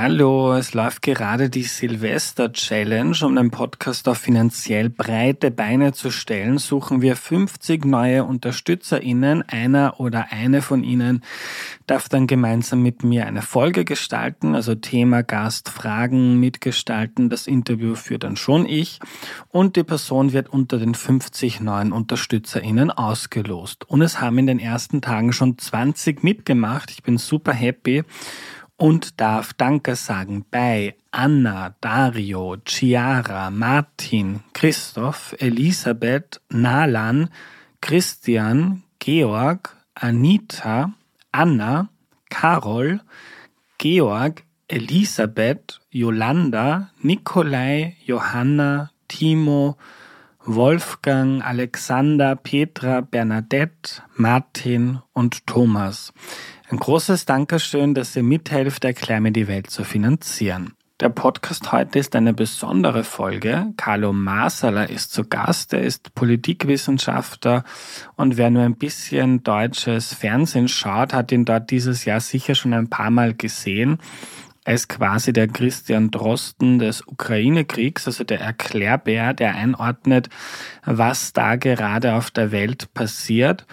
Hallo, es läuft gerade die Silvester Challenge. Um den Podcast auf finanziell breite Beine zu stellen, suchen wir 50 neue UnterstützerInnen. Einer oder eine von ihnen darf dann gemeinsam mit mir eine Folge gestalten, also Thema, Gast, Fragen mitgestalten. Das Interview führt dann schon ich. Und die Person wird unter den 50 neuen UnterstützerInnen ausgelost. Und es haben in den ersten Tagen schon 20 mitgemacht. Ich bin super happy und darf Danke sagen bei Anna, Dario, Chiara, Martin, Christoph, Elisabeth, Nalan, Christian, Georg, Anita, Anna, Carol, Georg, Elisabeth, Yolanda, Nikolai, Johanna, Timo, Wolfgang, Alexander, Petra, Bernadette, Martin und Thomas. Ein großes Dankeschön, dass ihr mithelft, Erklär mir die Welt zu finanzieren. Der Podcast heute ist eine besondere Folge. Carlo Masala ist zu Gast. Er ist Politikwissenschaftler und wer nur ein bisschen deutsches Fernsehen schaut, hat ihn dort dieses Jahr sicher schon ein paar Mal gesehen. Er ist quasi der Christian Drosten des Ukraine-Kriegs, also der Erklärbär, der einordnet, was da gerade auf der Welt passiert.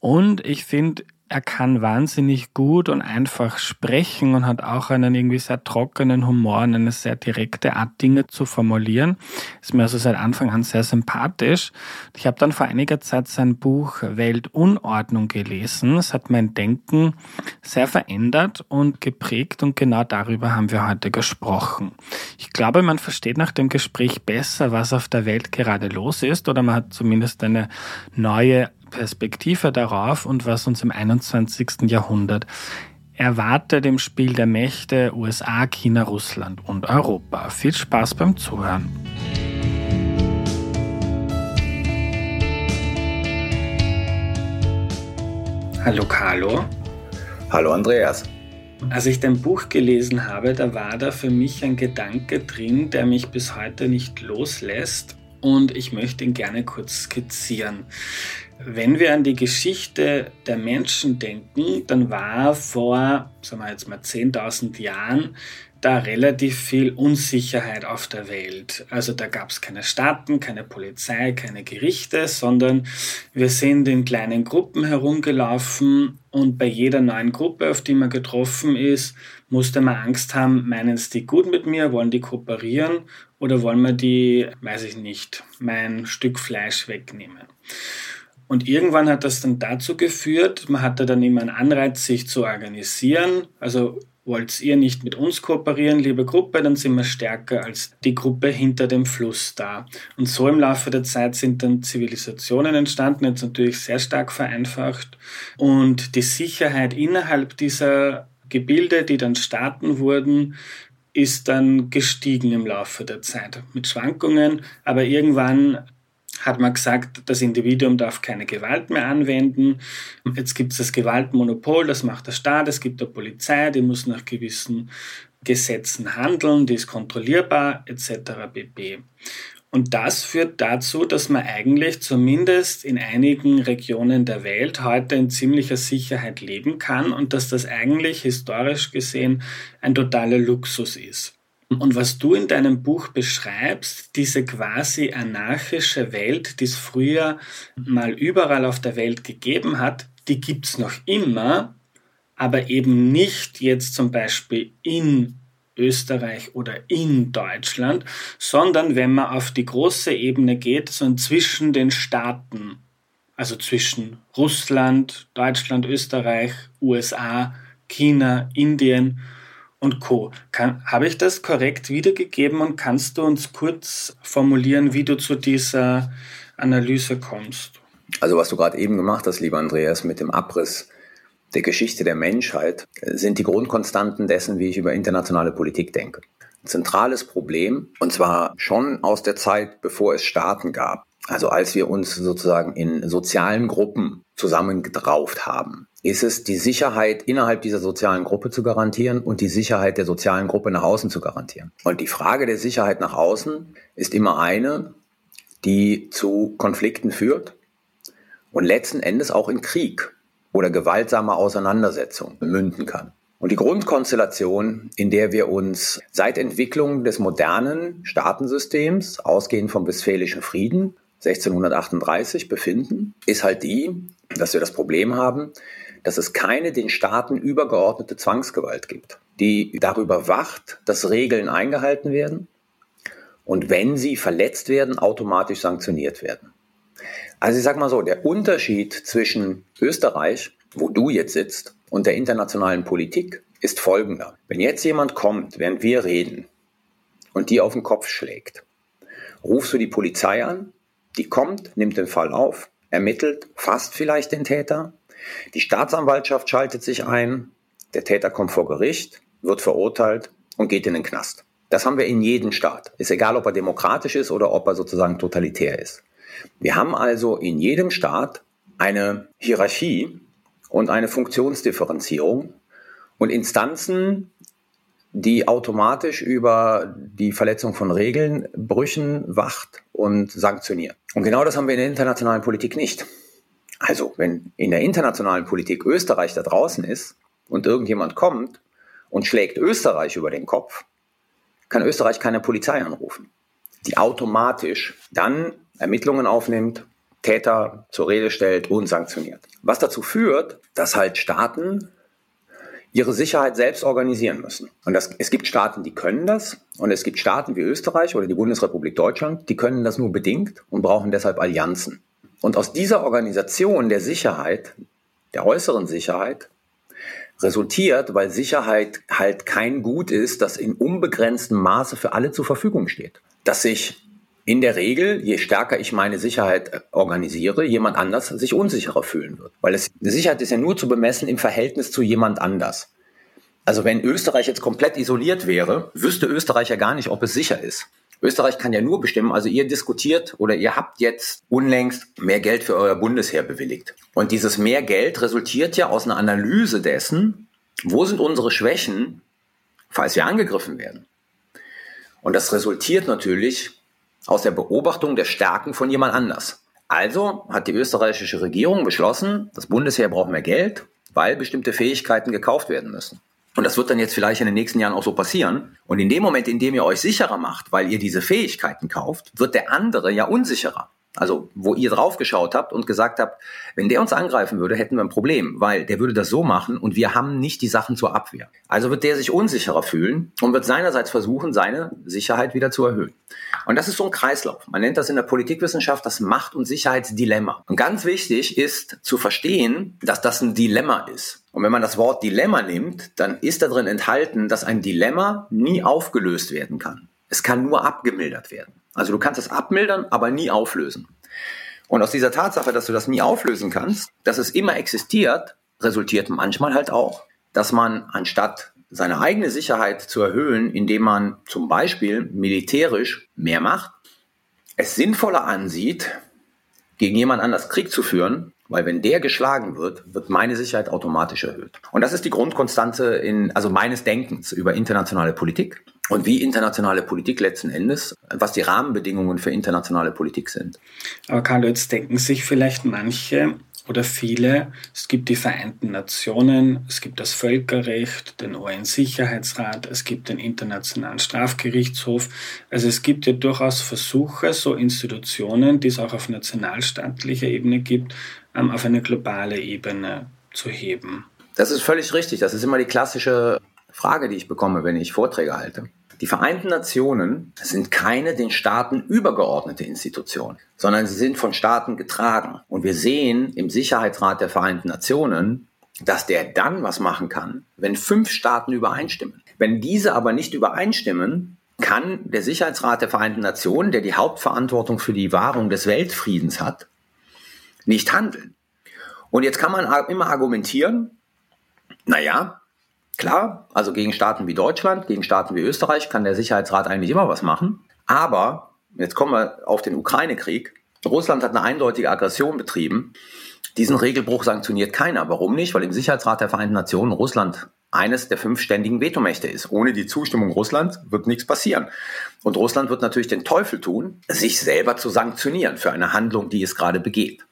Und ich finde, er kann wahnsinnig gut und einfach sprechen und hat auch einen irgendwie sehr trockenen Humor und eine sehr direkte Art, Dinge zu formulieren. Ist mir also seit Anfang an sehr sympathisch. Ich habe dann vor einiger Zeit sein Buch Weltunordnung gelesen. Es hat mein Denken sehr verändert und geprägt und genau darüber haben wir heute gesprochen. Ich glaube, man versteht nach dem Gespräch besser, was auf der Welt gerade los ist oder man hat zumindest eine neue Perspektive darauf und was uns im 21. Jahrhundert erwartet im Spiel der Mächte USA, China, Russland und Europa. Viel Spaß beim Zuhören. Hallo Carlo. Hallo Andreas. Als ich dein Buch gelesen habe, da war da für mich ein Gedanke drin, der mich bis heute nicht loslässt und ich möchte ihn gerne kurz skizzieren. Wenn wir an die Geschichte der Menschen denken, dann war vor, sagen wir jetzt mal 10.000 Jahren, da relativ viel Unsicherheit auf der Welt. Also da gab es keine Staaten, keine Polizei, keine Gerichte, sondern wir sind in kleinen Gruppen herumgelaufen und bei jeder neuen Gruppe, auf die man getroffen ist, musste man Angst haben, meinen es die gut mit mir, wollen die kooperieren oder wollen wir die, weiß ich nicht, mein Stück Fleisch wegnehmen. Und irgendwann hat das dann dazu geführt, man hatte dann immer einen Anreiz, sich zu organisieren. Also wollt ihr nicht mit uns kooperieren, liebe Gruppe, dann sind wir stärker als die Gruppe hinter dem Fluss da. Und so im Laufe der Zeit sind dann Zivilisationen entstanden, jetzt natürlich sehr stark vereinfacht. Und die Sicherheit innerhalb dieser Gebilde, die dann Staaten wurden, ist dann gestiegen im Laufe der Zeit mit Schwankungen, aber irgendwann hat man gesagt, das Individuum darf keine Gewalt mehr anwenden. Jetzt gibt es das Gewaltmonopol, das macht der Staat. Es gibt eine Polizei, die muss nach gewissen Gesetzen handeln, die ist kontrollierbar etc. pp. Und das führt dazu, dass man eigentlich zumindest in einigen Regionen der Welt heute in ziemlicher Sicherheit leben kann und dass das eigentlich historisch gesehen ein totaler Luxus ist. Und was du in deinem Buch beschreibst, diese quasi anarchische Welt, die es früher mal überall auf der Welt gegeben hat, die gibt es noch immer, aber eben nicht jetzt zum Beispiel in Österreich oder in Deutschland, sondern wenn man auf die große Ebene geht, so zwischen den Staaten, also zwischen Russland, Deutschland, Österreich, USA, China, Indien und Co. Kann, habe ich das korrekt wiedergegeben und kannst du uns kurz formulieren, wie du zu dieser Analyse kommst? Also was du gerade eben gemacht hast, lieber Andreas, mit dem Abriss der Geschichte der Menschheit, sind die Grundkonstanten dessen, wie ich über internationale Politik denke. Ein zentrales Problem, und zwar schon aus der Zeit, bevor es Staaten gab, also als wir uns sozusagen in sozialen Gruppen zusammengedrauft haben, ist es die Sicherheit innerhalb dieser sozialen Gruppe zu garantieren und die Sicherheit der sozialen Gruppe nach außen zu garantieren. Und die Frage der Sicherheit nach außen ist immer eine, die zu Konflikten führt und letzten Endes auch in Krieg oder gewaltsame Auseinandersetzung münden kann. Und die Grundkonstellation, in der wir uns seit Entwicklung des modernen Staatensystems, ausgehend vom Westfälischen Frieden 1638 befinden, ist halt die, dass wir das Problem haben, dass es keine den Staaten übergeordnete Zwangsgewalt gibt, die darüber wacht, dass Regeln eingehalten werden und wenn sie verletzt werden, automatisch sanktioniert werden. Also ich sag mal so, der Unterschied zwischen Österreich, wo du jetzt sitzt, und der internationalen Politik ist folgender. Wenn jetzt jemand kommt, während wir reden, und die auf den Kopf schlägt, rufst du die Polizei an, die kommt, nimmt den Fall auf, ermittelt, fasst vielleicht den Täter, die Staatsanwaltschaft schaltet sich ein, der Täter kommt vor Gericht, wird verurteilt und geht in den Knast. Das haben wir in jedem Staat. Ist egal, ob er demokratisch ist oder ob er sozusagen totalitär ist. Wir haben also in jedem Staat eine Hierarchie und eine Funktionsdifferenzierung und Instanzen, die automatisch über die Verletzung von Regeln, Brüchen wacht und sanktioniert. Und genau das haben wir in der internationalen Politik nicht. Also, wenn in der internationalen Politik Österreich da draußen ist und irgendjemand kommt und schlägt Österreich über den Kopf, kann Österreich keine Polizei anrufen, die automatisch dann Ermittlungen aufnimmt, Täter zur Rede stellt und sanktioniert. Was dazu führt, dass halt Staaten ihre Sicherheit selbst organisieren müssen. Und das, es gibt Staaten, die können das. Und es gibt Staaten wie Österreich oder die Bundesrepublik Deutschland, die können das nur bedingt und brauchen deshalb Allianzen. Und aus dieser Organisation der Sicherheit, der äußeren Sicherheit, resultiert, weil Sicherheit halt kein Gut ist, das in unbegrenztem Maße für alle zur Verfügung steht. Dass sich in der Regel, je stärker ich meine Sicherheit organisiere, jemand anders sich unsicherer fühlen wird. Weil es, eine Sicherheit ist ja nur zu bemessen im Verhältnis zu jemand anders. Also wenn Österreich jetzt komplett isoliert wäre, wüsste Österreich ja gar nicht, ob es sicher ist. Österreich kann ja nur bestimmen, also ihr diskutiert oder ihr habt jetzt unlängst mehr Geld für euer Bundesheer bewilligt. Und dieses mehr Geld resultiert ja aus einer Analyse dessen, wo sind unsere Schwächen, falls wir angegriffen werden. Und das resultiert natürlich aus der Beobachtung der Stärken von jemand anders. Also hat die österreichische Regierung beschlossen, das Bundesheer braucht mehr Geld, weil bestimmte Fähigkeiten gekauft werden müssen. Und das wird dann jetzt vielleicht in den nächsten Jahren auch so passieren. Und in dem Moment, in dem ihr euch sicherer macht, weil ihr diese Fähigkeiten kauft, wird der andere ja unsicherer. Also, wo ihr draufgeschaut habt und gesagt habt, wenn der uns angreifen würde, hätten wir ein Problem, weil der würde das so machen und wir haben nicht die Sachen zur Abwehr. Also wird der sich unsicherer fühlen und wird seinerseits versuchen, seine Sicherheit wieder zu erhöhen. Und das ist so ein Kreislauf. Man nennt das in der Politikwissenschaft das Macht- und Sicherheitsdilemma. Und ganz wichtig ist zu verstehen, dass das ein Dilemma ist. Und wenn man das Wort Dilemma nimmt, dann ist da drin enthalten, dass ein Dilemma nie aufgelöst werden kann. Es kann nur abgemildert werden. Also du kannst es abmildern, aber nie auflösen. Und aus dieser Tatsache, dass du das nie auflösen kannst, dass es immer existiert, resultiert manchmal halt auch, dass man anstatt seine eigene Sicherheit zu erhöhen, indem man zum Beispiel militärisch mehr macht, es sinnvoller ansieht, gegen jemand anders Krieg zu führen, weil wenn der geschlagen wird, wird meine Sicherheit automatisch erhöht. Und das ist die Grundkonstante in, also meines Denkens über internationale Politik und wie internationale Politik letzten Endes, was die Rahmenbedingungen für internationale Politik sind. Aber Karl, jetzt denken sich vielleicht manche oder viele, es gibt die Vereinten Nationen, es gibt das Völkerrecht, den UN-Sicherheitsrat, es gibt den Internationalen Strafgerichtshof. Also es gibt ja durchaus Versuche, so Institutionen, die es auch auf nationalstaatlicher Ebene gibt, ähm, auf eine globale Ebene zu heben. Das ist völlig richtig. Das ist immer die klassische Frage, die ich bekomme, wenn ich Vorträge halte. Die Vereinten Nationen sind keine den Staaten übergeordnete Institution, sondern sie sind von Staaten getragen. Und wir sehen im Sicherheitsrat der Vereinten Nationen, dass der dann was machen kann, wenn fünf Staaten übereinstimmen. Wenn diese aber nicht übereinstimmen, kann der Sicherheitsrat der Vereinten Nationen, der die Hauptverantwortung für die Wahrung des Weltfriedens hat, nicht handeln. Und jetzt kann man immer argumentieren, naja, klar, also gegen Staaten wie Deutschland, gegen Staaten wie Österreich kann der Sicherheitsrat eigentlich immer was machen. Aber, jetzt kommen wir auf den Ukraine-Krieg. Russland hat eine eindeutige Aggression betrieben. Diesen Regelbruch sanktioniert keiner. Warum nicht? Weil im Sicherheitsrat der Vereinten Nationen Russland eines der fünf ständigen Vetomächte ist. Ohne die Zustimmung Russlands wird nichts passieren. Und Russland wird natürlich den Teufel tun, sich selber zu sanktionieren für eine Handlung, die es gerade begeht.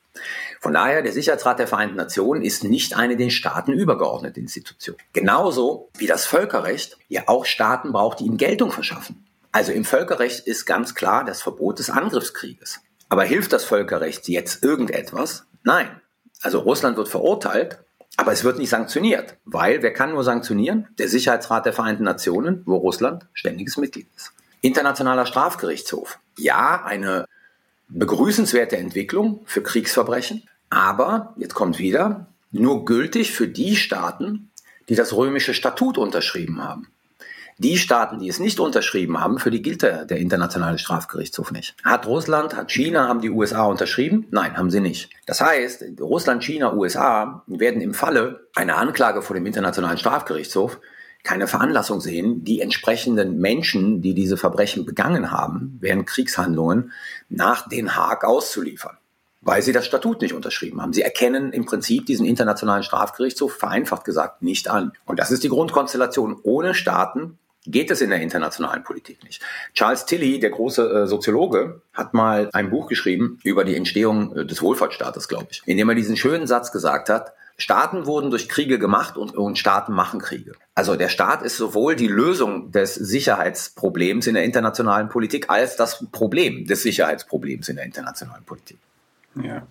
Von daher, der Sicherheitsrat der Vereinten Nationen ist nicht eine den Staaten übergeordnete Institution. Genauso wie das Völkerrecht ja auch Staaten braucht, die ihm Geltung verschaffen. Also im Völkerrecht ist ganz klar das Verbot des Angriffskrieges. Aber hilft das Völkerrecht jetzt irgendetwas? Nein. Also Russland wird verurteilt, aber es wird nicht sanktioniert, weil wer kann nur sanktionieren? Der Sicherheitsrat der Vereinten Nationen, wo Russland ständiges Mitglied ist. Internationaler Strafgerichtshof. Ja, eine begrüßenswerte Entwicklung für Kriegsverbrechen, aber, jetzt kommt wieder, nur gültig für die Staaten, die das römische Statut unterschrieben haben. Die Staaten, die es nicht unterschrieben haben, für die gilt der, der Internationale Strafgerichtshof nicht. Hat Russland, hat China, haben die USA unterschrieben? Nein, haben sie nicht. Das heißt, Russland, China, USA werden im Falle einer Anklage vor dem Internationalen Strafgerichtshof keine Veranlassung sehen, die entsprechenden Menschen, die diese Verbrechen begangen haben, während Kriegshandlungen nach Den Haag auszuliefern weil sie das Statut nicht unterschrieben haben. Sie erkennen im Prinzip diesen internationalen Strafgerichtshof vereinfacht gesagt nicht an. Und das ist die Grundkonstellation. Ohne Staaten geht es in der internationalen Politik nicht. Charles Tilly, der große äh, Soziologe, hat mal ein Buch geschrieben über die Entstehung äh, des Wohlfahrtsstaates, glaube ich, in dem er diesen schönen Satz gesagt hat, Staaten wurden durch Kriege gemacht und, und Staaten machen Kriege. Also der Staat ist sowohl die Lösung des Sicherheitsproblems in der internationalen Politik als das Problem des Sicherheitsproblems in der internationalen Politik. Ja.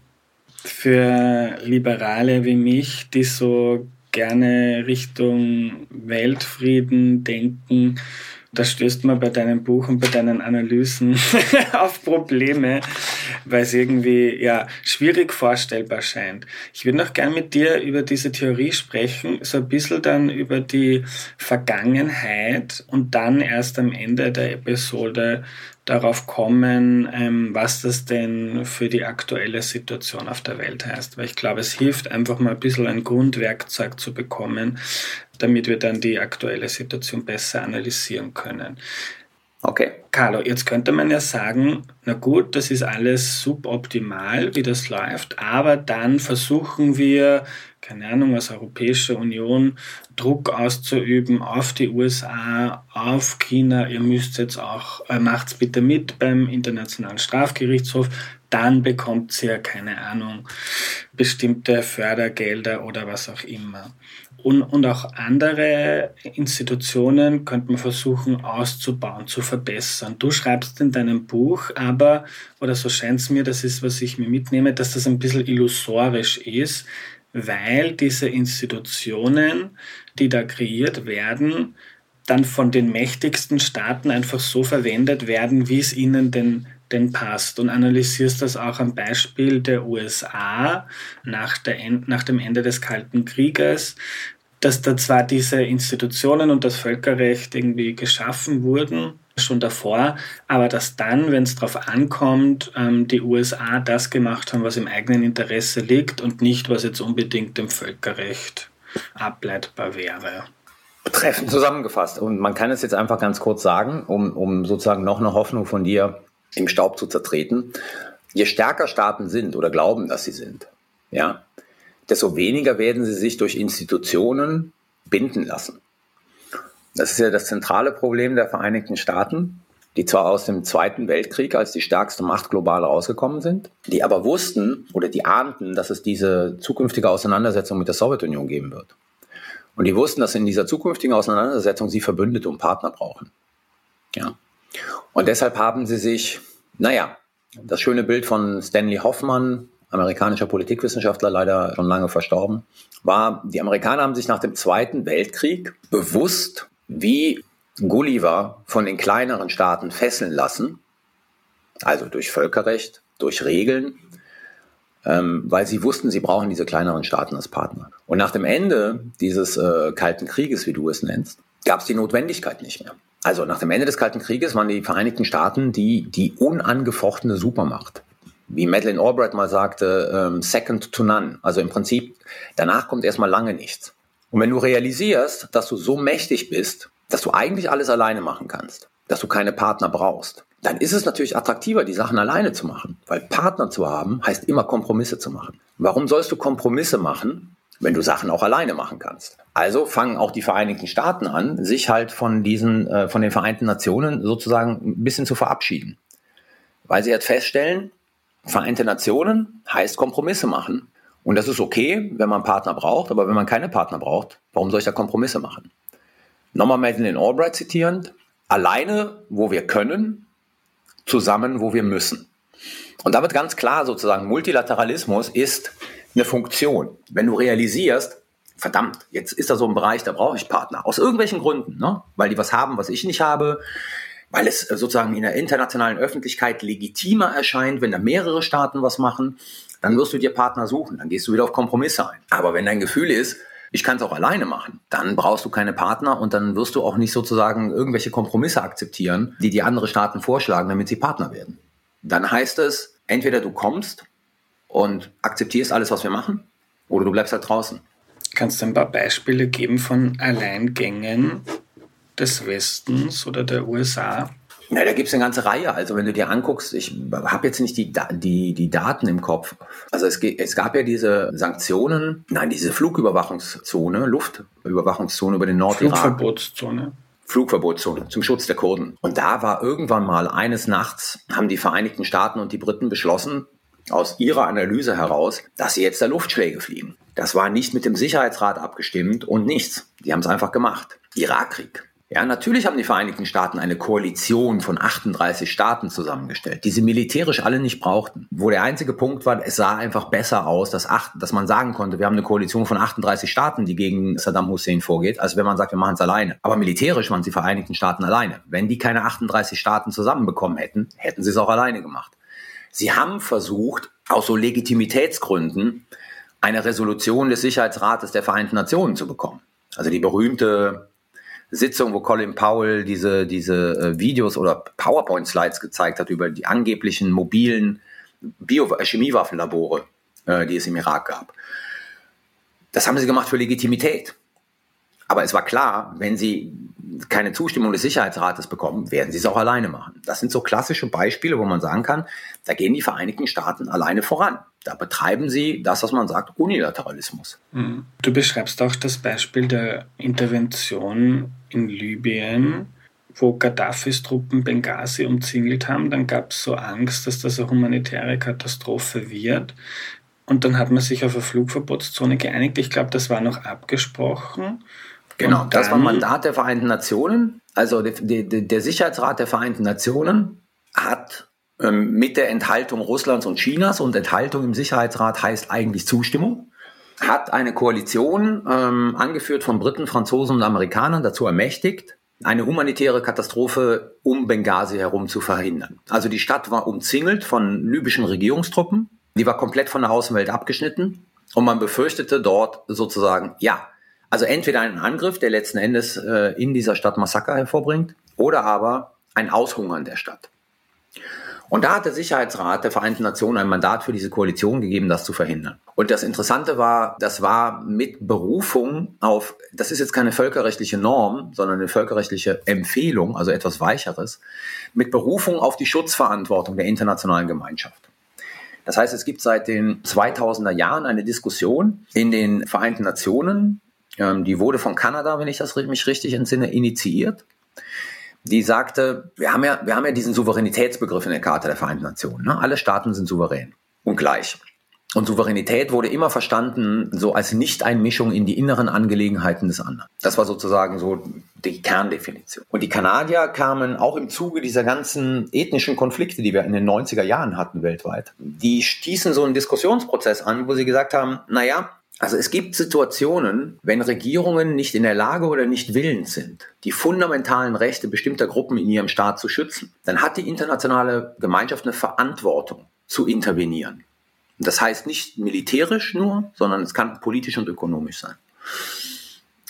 Für Liberale wie mich, die so gerne Richtung Weltfrieden denken, da stößt man bei deinem Buch und bei deinen Analysen auf Probleme, weil es irgendwie ja schwierig vorstellbar scheint. Ich würde noch gern mit dir über diese Theorie sprechen, so ein bisschen dann über die Vergangenheit und dann erst am Ende der Episode darauf kommen, ähm, was das denn für die aktuelle Situation auf der Welt heißt. Weil ich glaube, es hilft einfach mal ein bisschen ein Grundwerkzeug zu bekommen, damit wir dann die aktuelle Situation besser analysieren können. Okay. Carlo, jetzt könnte man ja sagen, na gut, das ist alles suboptimal, wie das läuft, aber dann versuchen wir, keine Ahnung, als Europäische Union Druck auszuüben auf die USA, auf China, ihr müsst jetzt auch, äh, macht's bitte mit beim Internationalen Strafgerichtshof, dann bekommt ihr, keine Ahnung, bestimmte Fördergelder oder was auch immer. Und, und auch andere Institutionen könnte man versuchen auszubauen, zu verbessern. Du schreibst in deinem Buch aber, oder so scheint es mir, das ist, was ich mir mitnehme, dass das ein bisschen illusorisch ist, weil diese Institutionen, die da kreiert werden, dann von den mächtigsten Staaten einfach so verwendet werden, wie es ihnen denn, denn passt. Und analysierst das auch am Beispiel der USA nach, der, nach dem Ende des Kalten Krieges, dass da zwar diese Institutionen und das Völkerrecht irgendwie geschaffen wurden, schon davor, aber dass dann, wenn es darauf ankommt, ähm, die USA das gemacht haben, was im eigenen Interesse liegt und nicht, was jetzt unbedingt dem Völkerrecht ableitbar wäre. Treffend zusammengefasst. Und man kann es jetzt einfach ganz kurz sagen, um, um sozusagen noch eine Hoffnung von dir im Staub zu zertreten. Je stärker Staaten sind oder glauben, dass sie sind, ja, desto weniger werden sie sich durch Institutionen binden lassen. Das ist ja das zentrale Problem der Vereinigten Staaten, die zwar aus dem Zweiten Weltkrieg als die stärkste Macht global rausgekommen sind, die aber wussten oder die ahnten, dass es diese zukünftige Auseinandersetzung mit der Sowjetunion geben wird. Und die wussten, dass in dieser zukünftigen Auseinandersetzung sie Verbündete und Partner brauchen. Ja. Und deshalb haben sie sich, naja, das schöne Bild von Stanley Hoffmann, amerikanischer Politikwissenschaftler, leider schon lange verstorben, war, die Amerikaner haben sich nach dem Zweiten Weltkrieg bewusst wie Gulliver von den kleineren Staaten fesseln lassen, also durch Völkerrecht, durch Regeln, ähm, weil sie wussten, sie brauchen diese kleineren Staaten als Partner. Und nach dem Ende dieses äh, Kalten Krieges, wie du es nennst, gab es die Notwendigkeit nicht mehr. Also nach dem Ende des Kalten Krieges waren die Vereinigten Staaten die, die unangefochtene Supermacht. Wie Madeleine Albright mal sagte, ähm, second to none. Also im Prinzip, danach kommt erstmal lange nichts. Und wenn du realisierst, dass du so mächtig bist, dass du eigentlich alles alleine machen kannst, dass du keine Partner brauchst, dann ist es natürlich attraktiver, die Sachen alleine zu machen. Weil Partner zu haben, heißt immer Kompromisse zu machen. Warum sollst du Kompromisse machen, wenn du Sachen auch alleine machen kannst. Also fangen auch die Vereinigten Staaten an, sich halt von diesen, äh, von den Vereinten Nationen sozusagen ein bisschen zu verabschieden. Weil sie halt feststellen, Vereinte Nationen heißt Kompromisse machen. Und das ist okay, wenn man Partner braucht, aber wenn man keine Partner braucht, warum soll ich da Kompromisse machen? Nochmal Madeleine Albright zitierend, alleine, wo wir können, zusammen, wo wir müssen. Und da wird ganz klar sozusagen, Multilateralismus ist eine Funktion. Wenn du realisierst, verdammt, jetzt ist da so ein Bereich, da brauche ich Partner. Aus irgendwelchen Gründen, ne? weil die was haben, was ich nicht habe, weil es sozusagen in der internationalen Öffentlichkeit legitimer erscheint, wenn da mehrere Staaten was machen, dann wirst du dir Partner suchen, dann gehst du wieder auf Kompromisse ein. Aber wenn dein Gefühl ist, ich kann es auch alleine machen, dann brauchst du keine Partner und dann wirst du auch nicht sozusagen irgendwelche Kompromisse akzeptieren, die die andere Staaten vorschlagen, damit sie Partner werden. Dann heißt es, entweder du kommst und akzeptierst alles, was wir machen, oder du bleibst halt draußen. Kannst du ein paar Beispiele geben von Alleingängen des Westens oder der USA? Ja, da gibt es eine ganze Reihe. Also wenn du dir anguckst, ich habe jetzt nicht die, die, die Daten im Kopf. Also es, es gab ja diese Sanktionen, nein, diese Flugüberwachungszone, Luftüberwachungszone über den Nordirak. Flugverbotszone. Flugverbotszone zum Schutz der Kurden. Und da war irgendwann mal eines Nachts, haben die Vereinigten Staaten und die Briten beschlossen, aus ihrer Analyse heraus, dass sie jetzt da Luftschläge fliegen. Das war nicht mit dem Sicherheitsrat abgestimmt und nichts. Die haben es einfach gemacht. Irakkrieg. Ja, natürlich haben die Vereinigten Staaten eine Koalition von 38 Staaten zusammengestellt, die sie militärisch alle nicht brauchten. Wo der einzige Punkt war, es sah einfach besser aus, dass, acht, dass man sagen konnte, wir haben eine Koalition von 38 Staaten, die gegen Saddam Hussein vorgeht, als wenn man sagt, wir machen es alleine. Aber militärisch waren die Vereinigten Staaten alleine. Wenn die keine 38 Staaten zusammenbekommen hätten, hätten sie es auch alleine gemacht. Sie haben versucht, aus so Legitimitätsgründen eine Resolution des Sicherheitsrates der Vereinten Nationen zu bekommen. Also die berühmte Sitzung, wo Colin Powell diese, diese äh, Videos oder PowerPoint-Slides gezeigt hat über die angeblichen mobilen Bio-Chemiewaffenlabore, äh, die es im Irak gab. Das haben sie gemacht für Legitimität. Aber es war klar, wenn sie keine Zustimmung des Sicherheitsrates bekommen, werden sie es auch alleine machen. Das sind so klassische Beispiele, wo man sagen kann, da gehen die Vereinigten Staaten alleine voran. Da betreiben sie das, was man sagt, Unilateralismus. Mhm. Du beschreibst auch das Beispiel der Intervention in Libyen, wo Gaddafis Truppen Benghazi umzingelt haben. Dann gab es so Angst, dass das eine humanitäre Katastrophe wird. Und dann hat man sich auf eine Flugverbotszone geeinigt. Ich glaube, das war noch abgesprochen. Genau, das war ein Mandat der Vereinten Nationen. Also der, der, der Sicherheitsrat der Vereinten Nationen hat ähm, mit der Enthaltung Russlands und Chinas und Enthaltung im Sicherheitsrat heißt eigentlich Zustimmung, hat eine Koalition ähm, angeführt von Briten, Franzosen und Amerikanern dazu ermächtigt, eine humanitäre Katastrophe um Benghazi herum zu verhindern. Also die Stadt war umzingelt von libyschen Regierungstruppen, die war komplett von der Außenwelt abgeschnitten und man befürchtete dort sozusagen, ja, also entweder einen Angriff, der letzten Endes äh, in dieser Stadt Massaker hervorbringt, oder aber ein Aushungern der Stadt. Und da hat der Sicherheitsrat der Vereinten Nationen ein Mandat für diese Koalition gegeben, das zu verhindern. Und das Interessante war, das war mit Berufung auf, das ist jetzt keine völkerrechtliche Norm, sondern eine völkerrechtliche Empfehlung, also etwas Weicheres, mit Berufung auf die Schutzverantwortung der internationalen Gemeinschaft. Das heißt, es gibt seit den 2000er Jahren eine Diskussion in den Vereinten Nationen ähm, die wurde von Kanada, wenn ich das mich richtig entsinne, initiiert. Die sagte, wir haben ja, wir haben ja diesen Souveränitätsbegriff in der Charta der Vereinten Nationen. Ne? Alle Staaten sind souverän und gleich. Und Souveränität wurde immer verstanden so als Nicht-Einmischung in die inneren Angelegenheiten des anderen. Das war sozusagen so die Kerndefinition. Und die Kanadier kamen auch im Zuge dieser ganzen ethnischen Konflikte, die wir in den 90er Jahren hatten weltweit, die stießen so einen Diskussionsprozess an, wo sie gesagt haben, naja, also es gibt Situationen, wenn Regierungen nicht in der Lage oder nicht willens sind, die fundamentalen Rechte bestimmter Gruppen in ihrem Staat zu schützen, dann hat die internationale Gemeinschaft eine Verantwortung zu intervenieren. Das heißt nicht militärisch nur, sondern es kann politisch und ökonomisch sein.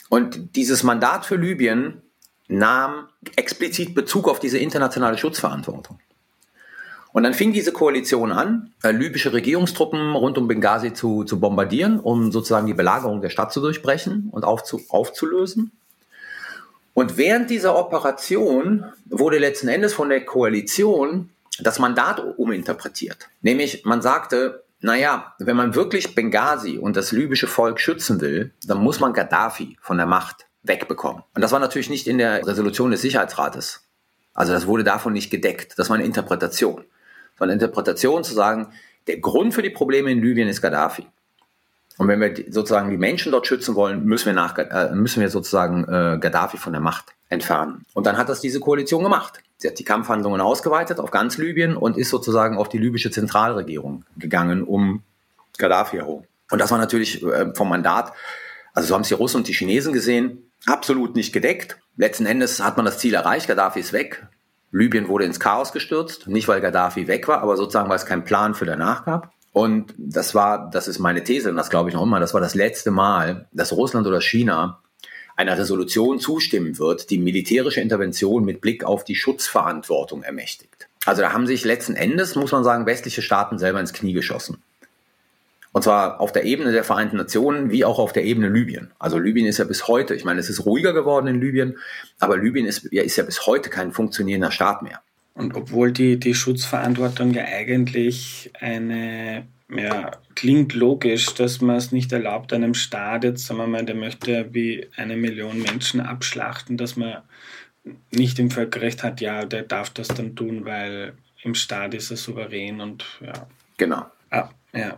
Und dieses Mandat für Libyen nahm explizit Bezug auf diese internationale Schutzverantwortung. Und dann fing diese Koalition an, äh, libysche Regierungstruppen rund um Benghazi zu, zu bombardieren, um sozusagen die Belagerung der Stadt zu durchbrechen und aufzu, aufzulösen. Und während dieser Operation wurde letzten Endes von der Koalition das Mandat uminterpretiert. Nämlich man sagte, naja, wenn man wirklich Benghazi und das libysche Volk schützen will, dann muss man Gaddafi von der Macht wegbekommen. Und das war natürlich nicht in der Resolution des Sicherheitsrates. Also das wurde davon nicht gedeckt. Das war eine Interpretation. Eine Interpretation zu sagen, der Grund für die Probleme in Libyen ist Gaddafi. Und wenn wir sozusagen die Menschen dort schützen wollen, müssen wir, nach, äh, müssen wir sozusagen äh, Gaddafi von der Macht entfernen. Und dann hat das diese Koalition gemacht. Sie hat die Kampfhandlungen ausgeweitet auf ganz Libyen und ist sozusagen auf die libysche Zentralregierung gegangen, um Gaddafi herum. Und das war natürlich äh, vom Mandat, also so haben es die Russen und die Chinesen gesehen, absolut nicht gedeckt. Letzten Endes hat man das Ziel erreicht, Gaddafi ist weg. Libyen wurde ins Chaos gestürzt, nicht weil Gaddafi weg war, aber sozusagen, weil es keinen Plan für danach gab. Und das war, das ist meine These und das glaube ich noch immer, das war das letzte Mal, dass Russland oder China einer Resolution zustimmen wird, die militärische Intervention mit Blick auf die Schutzverantwortung ermächtigt. Also da haben sich letzten Endes, muss man sagen, westliche Staaten selber ins Knie geschossen. Und zwar auf der Ebene der Vereinten Nationen wie auch auf der Ebene Libyen. Also Libyen ist ja bis heute, ich meine, es ist ruhiger geworden in Libyen, aber Libyen ist ja, ist ja bis heute kein funktionierender Staat mehr. Und obwohl die, die Schutzverantwortung ja eigentlich eine ja, klingt logisch, dass man es nicht erlaubt, einem Staat, jetzt sagen wir mal, der möchte wie eine Million Menschen abschlachten, dass man nicht im Völkerrecht hat, ja, der darf das dann tun, weil im Staat ist er souverän und ja. Genau. Ah, ja.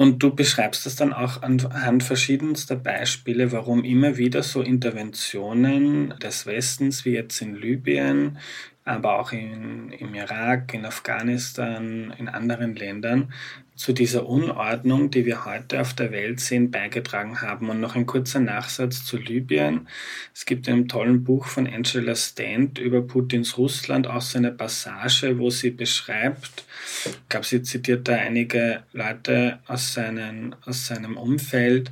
Und du beschreibst das dann auch anhand verschiedenster Beispiele, warum immer wieder so Interventionen des Westens, wie jetzt in Libyen, aber auch in, im Irak, in Afghanistan, in anderen Ländern, zu dieser Unordnung, die wir heute auf der Welt sehen, beigetragen haben. Und noch ein kurzer Nachsatz zu Libyen. Es gibt in einem tollen Buch von Angela Stant über Putins Russland auch so eine Passage, wo sie beschreibt, ich glaube, sie zitiert da einige Leute aus, seinen, aus seinem Umfeld,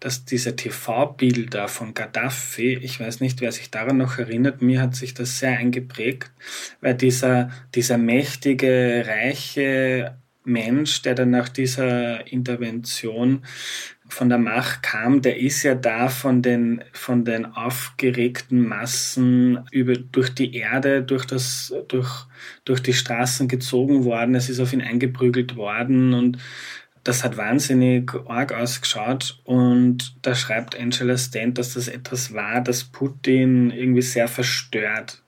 dass diese TV-Bilder von Gaddafi, ich weiß nicht, wer sich daran noch erinnert, mir hat sich das sehr eingeprägt, weil dieser, dieser mächtige, reiche Mensch, der dann nach dieser Intervention von der Macht kam, der ist ja da von den, von den aufgeregten Massen über, durch die Erde, durch, das, durch, durch die Straßen gezogen worden. Es ist auf ihn eingeprügelt worden und das hat wahnsinnig arg ausgeschaut und da schreibt Angela Stant, dass das etwas war, das Putin irgendwie sehr verstört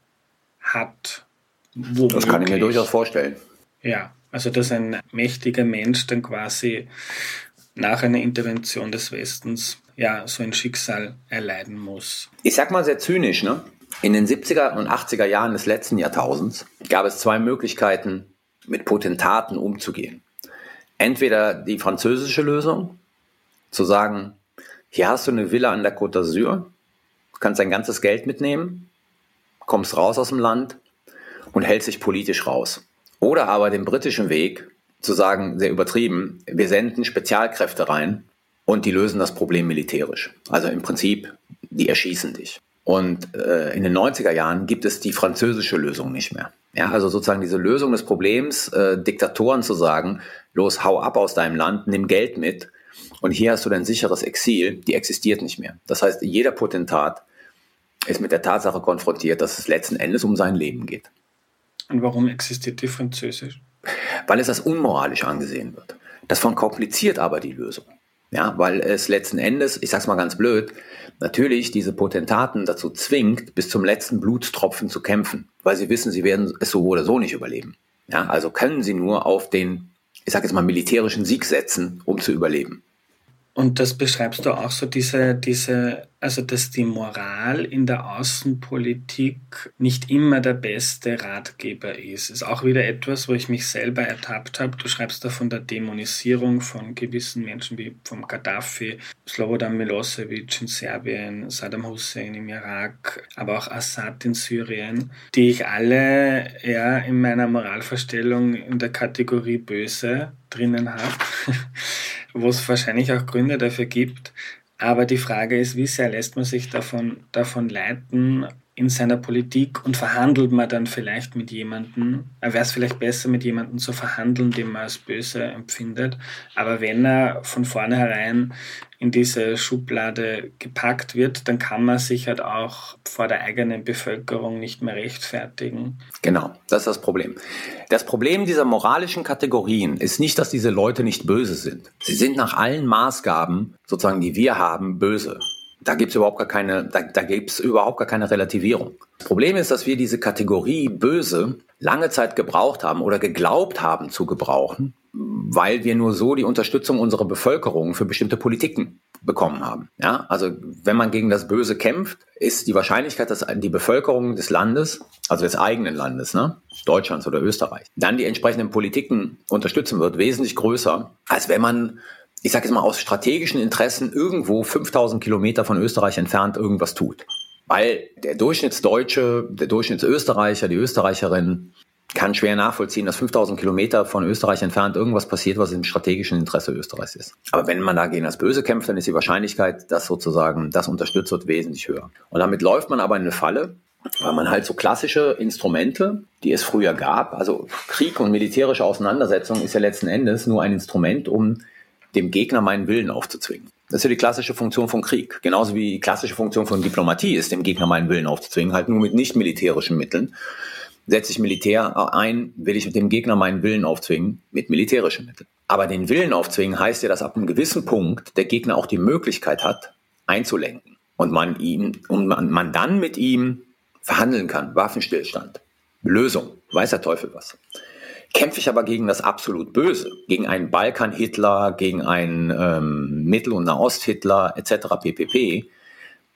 hat. Womöglich. Das kann ich mir durchaus vorstellen. Ja, also dass ein mächtiger Mensch dann quasi nach einer Intervention des Westens ja so ein Schicksal erleiden muss. Ich sag mal sehr zynisch, ne? In den 70er und 80er Jahren des letzten Jahrtausends gab es zwei Möglichkeiten, mit Potentaten umzugehen. Entweder die französische Lösung, zu sagen, hier hast du eine Villa an der Côte d'Azur, kannst dein ganzes Geld mitnehmen, kommst raus aus dem Land und hältst dich politisch raus. Oder aber den britischen Weg, zu sagen, sehr übertrieben, wir senden Spezialkräfte rein und die lösen das Problem militärisch. Also im Prinzip, die erschießen dich. Und äh, in den 90er Jahren gibt es die französische Lösung nicht mehr. Ja, also sozusagen diese Lösung des Problems, äh, Diktatoren zu sagen, los, hau ab aus deinem Land, nimm Geld mit und hier hast du dein sicheres Exil, die existiert nicht mehr. Das heißt, jeder Potentat ist mit der Tatsache konfrontiert, dass es letzten Endes um sein Leben geht. Und warum existiert die Französisch? Weil es als unmoralisch angesehen wird. Das verkompliziert aber die Lösung. Ja, weil es letzten Endes, ich sag's mal ganz blöd, natürlich diese Potentaten dazu zwingt, bis zum letzten Blutstropfen zu kämpfen, weil sie wissen, sie werden es so oder so nicht überleben. Ja, also können sie nur auf den, ich sag jetzt mal, militärischen Sieg setzen, um zu überleben. Und das beschreibst du auch so, diese, diese, also dass die Moral in der Außenpolitik nicht immer der beste Ratgeber ist. Ist auch wieder etwas, wo ich mich selber ertappt habe. Du schreibst da von der Dämonisierung von gewissen Menschen wie vom Gaddafi, Slobodan Milosevic in Serbien, Saddam Hussein im Irak, aber auch Assad in Syrien, die ich alle ja in meiner Moralvorstellung in der Kategorie böse drinnen habe. wo es wahrscheinlich auch Gründe dafür gibt. Aber die Frage ist, wie sehr lässt man sich davon, davon leiten in seiner Politik und verhandelt man dann vielleicht mit jemandem. Wäre es vielleicht besser, mit jemandem zu verhandeln, den man als böse empfindet. Aber wenn er von vornherein in diese Schublade gepackt wird, dann kann man sich halt auch vor der eigenen Bevölkerung nicht mehr rechtfertigen. Genau, das ist das Problem. Das Problem dieser moralischen Kategorien ist nicht, dass diese Leute nicht böse sind. Sie sind nach allen Maßgaben, sozusagen, die wir haben, böse. Da gibt's überhaupt gar keine, da, da überhaupt gar keine Relativierung. Das Problem ist, dass wir diese Kategorie böse lange Zeit gebraucht haben oder geglaubt haben zu gebrauchen, weil wir nur so die Unterstützung unserer Bevölkerung für bestimmte Politiken bekommen haben. Ja, also wenn man gegen das Böse kämpft, ist die Wahrscheinlichkeit, dass die Bevölkerung des Landes, also des eigenen Landes, ne, Deutschlands oder Österreich, dann die entsprechenden Politiken unterstützen wird, wesentlich größer, als wenn man ich sage jetzt mal aus strategischen Interessen irgendwo 5000 Kilometer von Österreich entfernt irgendwas tut. Weil der Durchschnittsdeutsche, der Durchschnittsösterreicher, die Österreicherin kann schwer nachvollziehen, dass 5000 Kilometer von Österreich entfernt irgendwas passiert, was im strategischen Interesse Österreichs ist. Aber wenn man dagegen das Böse kämpft, dann ist die Wahrscheinlichkeit, dass sozusagen das unterstützt wird, wesentlich höher. Und damit läuft man aber in eine Falle, weil man halt so klassische Instrumente, die es früher gab, also Krieg und militärische Auseinandersetzung ist ja letzten Endes nur ein Instrument, um dem Gegner meinen Willen aufzuzwingen. Das ist ja die klassische Funktion von Krieg. Genauso wie die klassische Funktion von Diplomatie ist, dem Gegner meinen Willen aufzuzwingen, halt nur mit nicht militärischen Mitteln. Setze ich Militär ein, will ich mit dem Gegner meinen Willen aufzwingen mit militärischen Mitteln. Aber den Willen aufzwingen heißt ja, dass ab einem gewissen Punkt der Gegner auch die Möglichkeit hat, einzulenken. Und man ihn, und man, man dann mit ihm verhandeln kann. Waffenstillstand. Lösung. Weiß der Teufel was. Kämpfe ich aber gegen das absolut Böse, gegen einen Balkan-Hitler, gegen einen ähm, Mittel- und Nahost-Hitler etc. ppp.,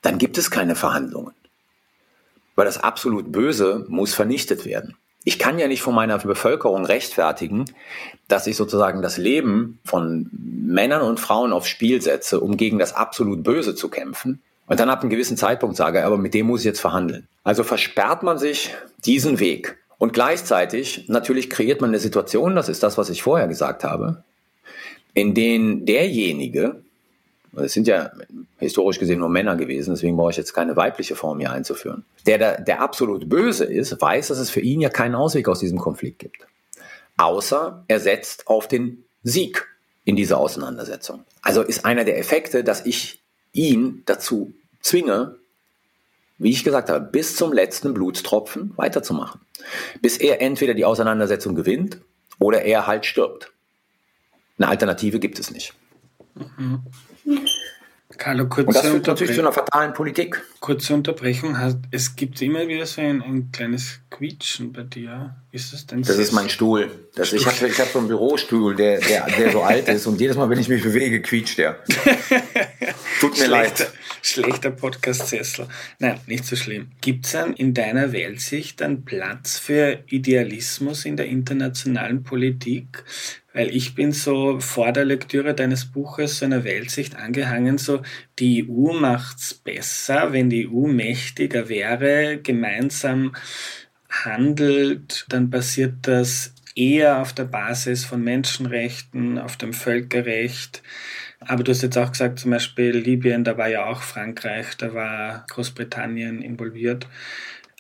dann gibt es keine Verhandlungen. Weil das absolut Böse muss vernichtet werden. Ich kann ja nicht von meiner Bevölkerung rechtfertigen, dass ich sozusagen das Leben von Männern und Frauen aufs Spiel setze, um gegen das absolut Böse zu kämpfen. Und dann ab einem gewissen Zeitpunkt sage, aber mit dem muss ich jetzt verhandeln. Also versperrt man sich diesen Weg. Und gleichzeitig natürlich kreiert man eine Situation, das ist das, was ich vorher gesagt habe, in denen derjenige, es sind ja historisch gesehen nur Männer gewesen, deswegen brauche ich jetzt keine weibliche Form hier einzuführen, der, der, der absolut böse ist, weiß, dass es für ihn ja keinen Ausweg aus diesem Konflikt gibt. Außer er setzt auf den Sieg in dieser Auseinandersetzung. Also ist einer der Effekte, dass ich ihn dazu zwinge, wie ich gesagt habe, bis zum letzten Blutstropfen weiterzumachen. Bis er entweder die Auseinandersetzung gewinnt oder er halt stirbt. Eine Alternative gibt es nicht. Mhm. Carlo, kurze Und das führt natürlich zu einer fatalen Politik. Kurze Unterbrechung. Es gibt immer wieder so ein, ein kleines Quietschen bei dir. Ist das denn Das ist mein Stuhl. Das. Ich habe ich hab so einen Bürostuhl, der, der, der so alt ist und jedes Mal, wenn ich mich bewege, quietscht der. Tut mir schlechter, leid. Schlechter Podcast-Sessel. Nein, nicht so schlimm. Gibt es in deiner Weltsicht einen Platz für Idealismus in der internationalen Politik? Weil ich bin so vor der Lektüre deines Buches so einer Weltsicht angehangen, so die EU macht's besser, wenn die EU mächtiger wäre, gemeinsam handelt, dann passiert das eher auf der Basis von Menschenrechten, auf dem Völkerrecht. Aber du hast jetzt auch gesagt, zum Beispiel Libyen, da war ja auch Frankreich, da war Großbritannien involviert.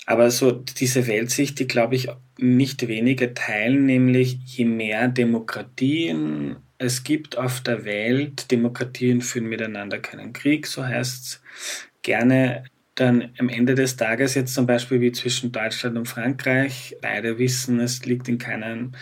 Aber so diese Weltsicht, die glaube ich nicht wenige teilen, nämlich je mehr Demokratien es gibt auf der Welt, Demokratien führen miteinander keinen Krieg, so heißt es gerne, dann am Ende des Tages jetzt zum Beispiel wie zwischen Deutschland und Frankreich, beide wissen, es liegt in keinem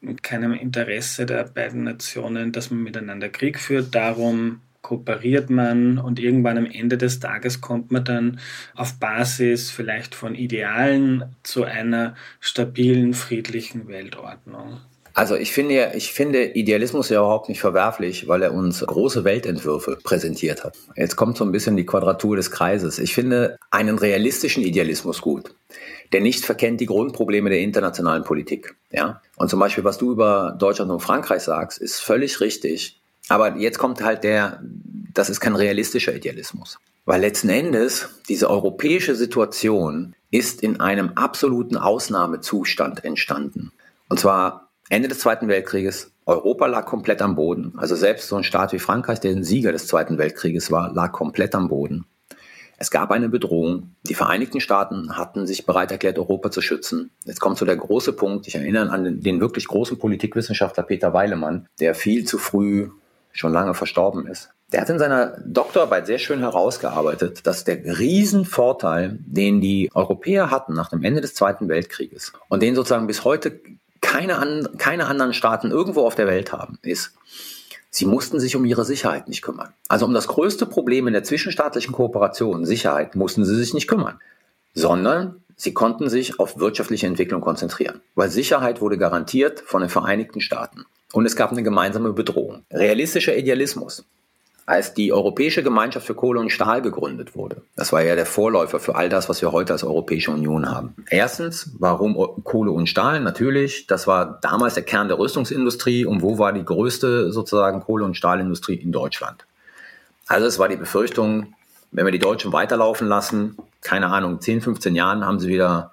mit keinem Interesse der beiden Nationen, dass man miteinander Krieg führt. Darum kooperiert man und irgendwann am Ende des Tages kommt man dann auf Basis vielleicht von Idealen zu einer stabilen, friedlichen Weltordnung. Also ich finde, ich finde Idealismus ja überhaupt nicht verwerflich, weil er uns große Weltentwürfe präsentiert hat. Jetzt kommt so ein bisschen die Quadratur des Kreises. Ich finde einen realistischen Idealismus gut der nicht verkennt die Grundprobleme der internationalen Politik. Ja? Und zum Beispiel, was du über Deutschland und Frankreich sagst, ist völlig richtig. Aber jetzt kommt halt der, das ist kein realistischer Idealismus. Weil letzten Endes diese europäische Situation ist in einem absoluten Ausnahmezustand entstanden. Und zwar Ende des Zweiten Weltkrieges. Europa lag komplett am Boden. Also selbst so ein Staat wie Frankreich, der ein Sieger des Zweiten Weltkrieges war, lag komplett am Boden. Es gab eine Bedrohung. Die Vereinigten Staaten hatten sich bereit erklärt, Europa zu schützen. Jetzt kommt so der große Punkt. Ich erinnere an den, wirklich großen Politikwissenschaftler Peter Weilemann, der viel zu früh schon lange verstorben ist. Der hat in seiner Doktorarbeit sehr schön herausgearbeitet, dass der Riesenvorteil, den die Europäer hatten nach dem Ende des Zweiten Weltkrieges und den sozusagen bis heute keine, an, keine anderen Staaten irgendwo auf der Welt haben, ist, sie mussten sich um ihre Sicherheit nicht kümmern. Also um das größte Problem in der zwischenstaatlichen Kooperation, Sicherheit, mussten sie sich nicht kümmern, sondern sie konnten sich auf wirtschaftliche Entwicklung konzentrieren, weil Sicherheit wurde garantiert von den Vereinigten Staaten. Und es gab eine gemeinsame Bedrohung. Realistischer Idealismus als die Europäische Gemeinschaft für Kohle und Stahl gegründet wurde. Das war ja der Vorläufer für all das, was wir heute als Europäische Union haben. Erstens, warum Kohle und Stahl? Natürlich, das war damals der Kern der Rüstungsindustrie. Und wo war die größte sozusagen Kohle- und Stahlindustrie in Deutschland? Also es war die Befürchtung, wenn wir die Deutschen weiterlaufen lassen, keine Ahnung, 10, 15 Jahren haben sie wieder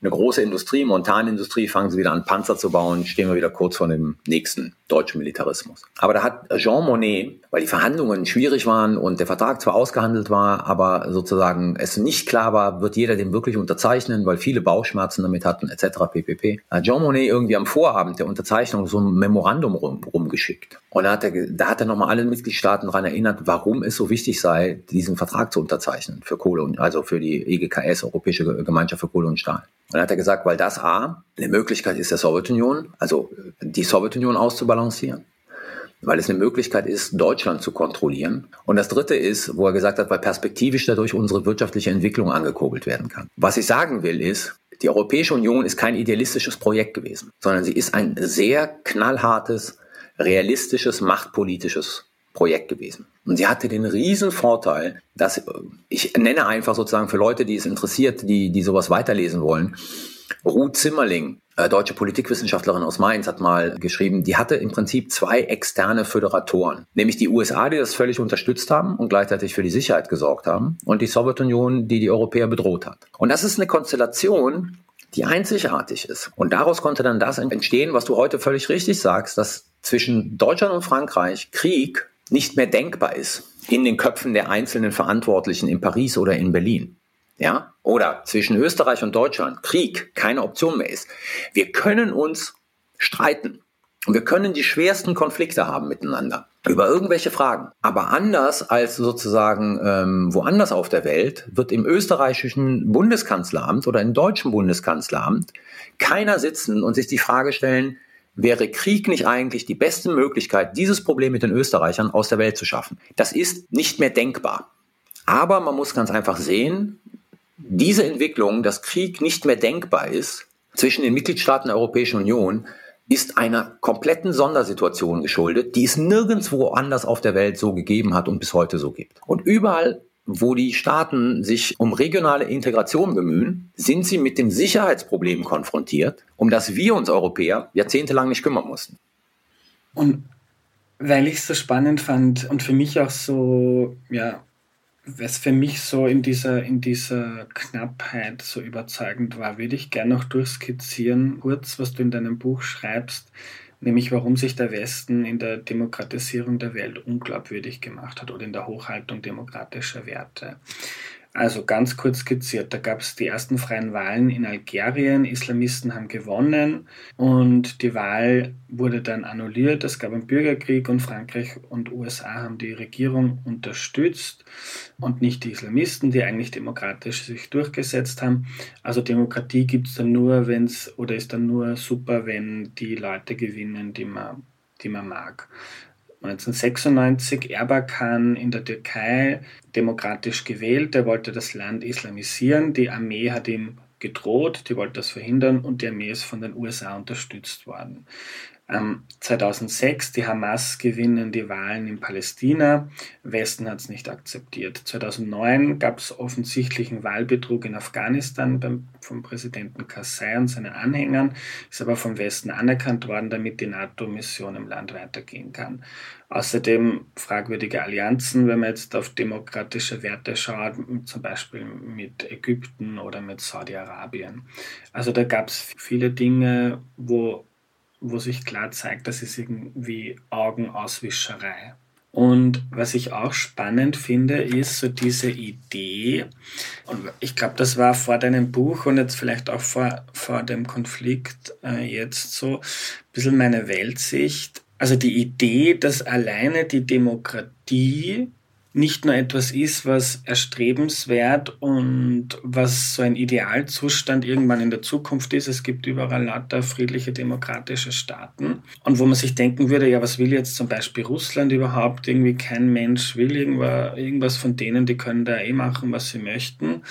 eine große Industrie, Montanindustrie, fangen sie wieder an, Panzer zu bauen, stehen wir wieder kurz vor dem nächsten deutschen Militarismus. Aber da hat Jean Monnet, weil die Verhandlungen schwierig waren und der Vertrag zwar ausgehandelt war, aber sozusagen es nicht klar war, wird jeder den wirklich unterzeichnen, weil viele Bauchschmerzen damit hatten, etc. ppp. Hat Jean Monnet irgendwie am Vorabend der Unterzeichnung so ein Memorandum rum, rumgeschickt. Und da hat er, da hat er nochmal alle Mitgliedstaaten daran erinnert, warum es so wichtig sei, diesen Vertrag zu unterzeichnen für Kohle und, also für die EGKS, Europäische Gemeinschaft für Kohle und Stahl. Und dann hat er gesagt, weil das A, eine Möglichkeit ist der Sowjetunion, also die Sowjetunion auszubalancieren, weil es eine Möglichkeit ist, Deutschland zu kontrollieren. Und das dritte ist, wo er gesagt hat, weil perspektivisch dadurch unsere wirtschaftliche Entwicklung angekurbelt werden kann. Was ich sagen will ist, die Europäische Union ist kein idealistisches Projekt gewesen, sondern sie ist ein sehr knallhartes, realistisches, machtpolitisches Projekt gewesen. Und sie hatte den riesen Vorteil, dass ich nenne einfach sozusagen für Leute, die es interessiert, die, die sowas weiterlesen wollen, Ruth Zimmerling, äh, deutsche Politikwissenschaftlerin aus Mainz, hat mal geschrieben, die hatte im Prinzip zwei externe Föderatoren, nämlich die USA, die das völlig unterstützt haben und gleichzeitig für die Sicherheit gesorgt haben, und die Sowjetunion, die die Europäer bedroht hat. Und das ist eine Konstellation, die einzigartig ist. Und daraus konnte dann das entstehen, was du heute völlig richtig sagst, dass zwischen Deutschland und Frankreich Krieg nicht mehr denkbar ist in den Köpfen der einzelnen Verantwortlichen in Paris oder in Berlin. Ja? Oder zwischen Österreich und Deutschland Krieg keine Option mehr ist. Wir können uns streiten. Und wir können die schwersten Konflikte haben miteinander über irgendwelche Fragen. Aber anders als sozusagen ähm, woanders auf der Welt wird im österreichischen Bundeskanzleramt oder im deutschen Bundeskanzleramt keiner sitzen und sich die Frage stellen, wäre Krieg nicht eigentlich die beste Möglichkeit, dieses Problem mit den Österreichern aus der Welt zu schaffen? Das ist nicht mehr denkbar. Aber man muss ganz einfach sehen, diese Entwicklung, dass Krieg nicht mehr denkbar ist zwischen den Mitgliedstaaten der Europäischen Union, ist einer kompletten Sondersituation geschuldet, die es nirgendwo anders auf der Welt so gegeben hat und bis heute so gibt. Und überall, wo die Staaten sich um regionale Integration bemühen, sind sie mit dem Sicherheitsproblem konfrontiert, um das wir uns Europäer jahrzehntelang nicht kümmern mussten. Und weil ich es so spannend fand und für mich auch so, ja, was für mich so in dieser, in dieser Knappheit so überzeugend war, würde ich gerne noch durchskizzieren, kurz, was du in deinem Buch schreibst, nämlich warum sich der Westen in der Demokratisierung der Welt unglaubwürdig gemacht hat oder in der Hochhaltung demokratischer Werte. Also ganz kurz skizziert, da gab es die ersten freien Wahlen in Algerien, Islamisten haben gewonnen und die Wahl wurde dann annulliert. Es gab einen Bürgerkrieg und Frankreich und USA haben die Regierung unterstützt und nicht die Islamisten, die eigentlich demokratisch sich durchgesetzt haben. Also Demokratie gibt es dann nur, wenn es oder ist dann nur super, wenn die Leute gewinnen, die man, die man mag. 1996 Erbakan in der Türkei demokratisch gewählt. Er wollte das Land islamisieren. Die Armee hat ihm gedroht, die wollte das verhindern und die Armee ist von den USA unterstützt worden. 2006, die Hamas gewinnen die Wahlen in Palästina. Westen hat es nicht akzeptiert. 2009 gab es offensichtlichen Wahlbetrug in Afghanistan beim, vom Präsidenten Karzai und seinen Anhängern, ist aber vom Westen anerkannt worden, damit die NATO-Mission im Land weitergehen kann. Außerdem fragwürdige Allianzen, wenn man jetzt auf demokratische Werte schaut, zum Beispiel mit Ägypten oder mit Saudi-Arabien. Also da gab es viele Dinge, wo wo sich klar zeigt, das ist irgendwie Augenauswischerei. Und was ich auch spannend finde, ist so diese Idee, und ich glaube, das war vor deinem Buch und jetzt vielleicht auch vor, vor dem Konflikt äh, jetzt so ein bisschen meine Weltsicht. Also die Idee, dass alleine die Demokratie nicht nur etwas ist, was erstrebenswert und was so ein Idealzustand irgendwann in der Zukunft ist. Es gibt überall lauter friedliche demokratische Staaten. Und wo man sich denken würde, ja, was will jetzt zum Beispiel Russland überhaupt? Irgendwie kein Mensch will irgendwas von denen, die können da eh machen, was sie möchten.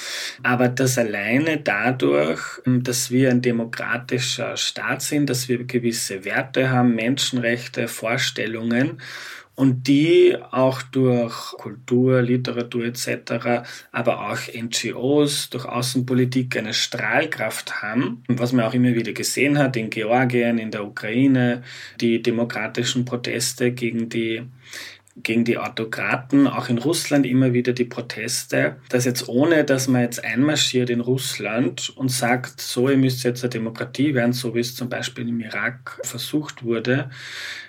Aber das alleine dadurch, dass wir ein demokratischer Staat sind, dass wir gewisse Werte haben, Menschenrechte, Vorstellungen, und die auch durch Kultur, Literatur etc., aber auch NGOs, durch Außenpolitik eine Strahlkraft haben, was man auch immer wieder gesehen hat in Georgien, in der Ukraine, die demokratischen Proteste gegen die gegen die Autokraten, auch in Russland immer wieder die Proteste, dass jetzt ohne, dass man jetzt einmarschiert in Russland und sagt, so, ihr müsst jetzt eine Demokratie werden, so wie es zum Beispiel im Irak versucht wurde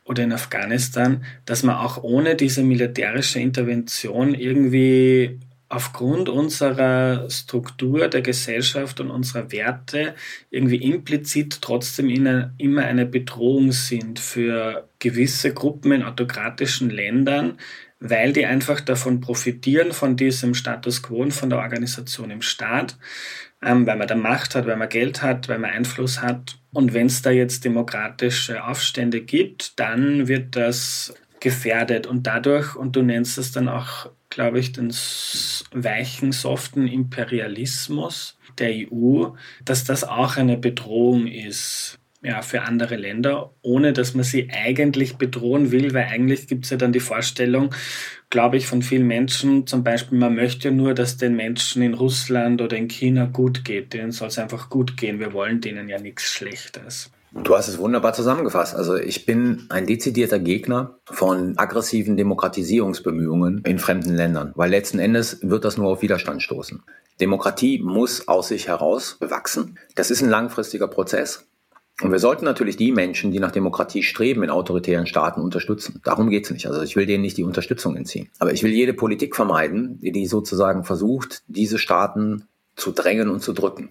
oder in Afghanistan, dass man auch ohne diese militärische Intervention irgendwie aufgrund unserer Struktur der Gesellschaft und unserer Werte irgendwie implizit trotzdem immer eine Bedrohung sind für gewisse Gruppen in autokratischen Ländern, weil die einfach davon profitieren, von diesem Status quo und von der Organisation im Staat, ähm, weil man da Macht hat, weil man Geld hat, weil man Einfluss hat. Und wenn es da jetzt demokratische Aufstände gibt, dann wird das gefährdet und dadurch, und du nennst es dann auch glaube ich, den weichen, soften Imperialismus der EU, dass das auch eine Bedrohung ist ja, für andere Länder, ohne dass man sie eigentlich bedrohen will, weil eigentlich gibt es ja dann die Vorstellung, glaube ich, von vielen Menschen, zum Beispiel, man möchte nur, dass den Menschen in Russland oder in China gut geht. Denen soll es einfach gut gehen. Wir wollen denen ja nichts Schlechtes. Du hast es wunderbar zusammengefasst. Also ich bin ein dezidierter Gegner von aggressiven Demokratisierungsbemühungen in fremden Ländern, weil letzten Endes wird das nur auf Widerstand stoßen. Demokratie muss aus sich heraus bewachsen. Das ist ein langfristiger Prozess. Und wir sollten natürlich die Menschen, die nach Demokratie streben, in autoritären Staaten unterstützen. Darum geht es nicht. Also ich will denen nicht die Unterstützung entziehen. Aber ich will jede Politik vermeiden, die sozusagen versucht, diese Staaten zu drängen und zu drücken,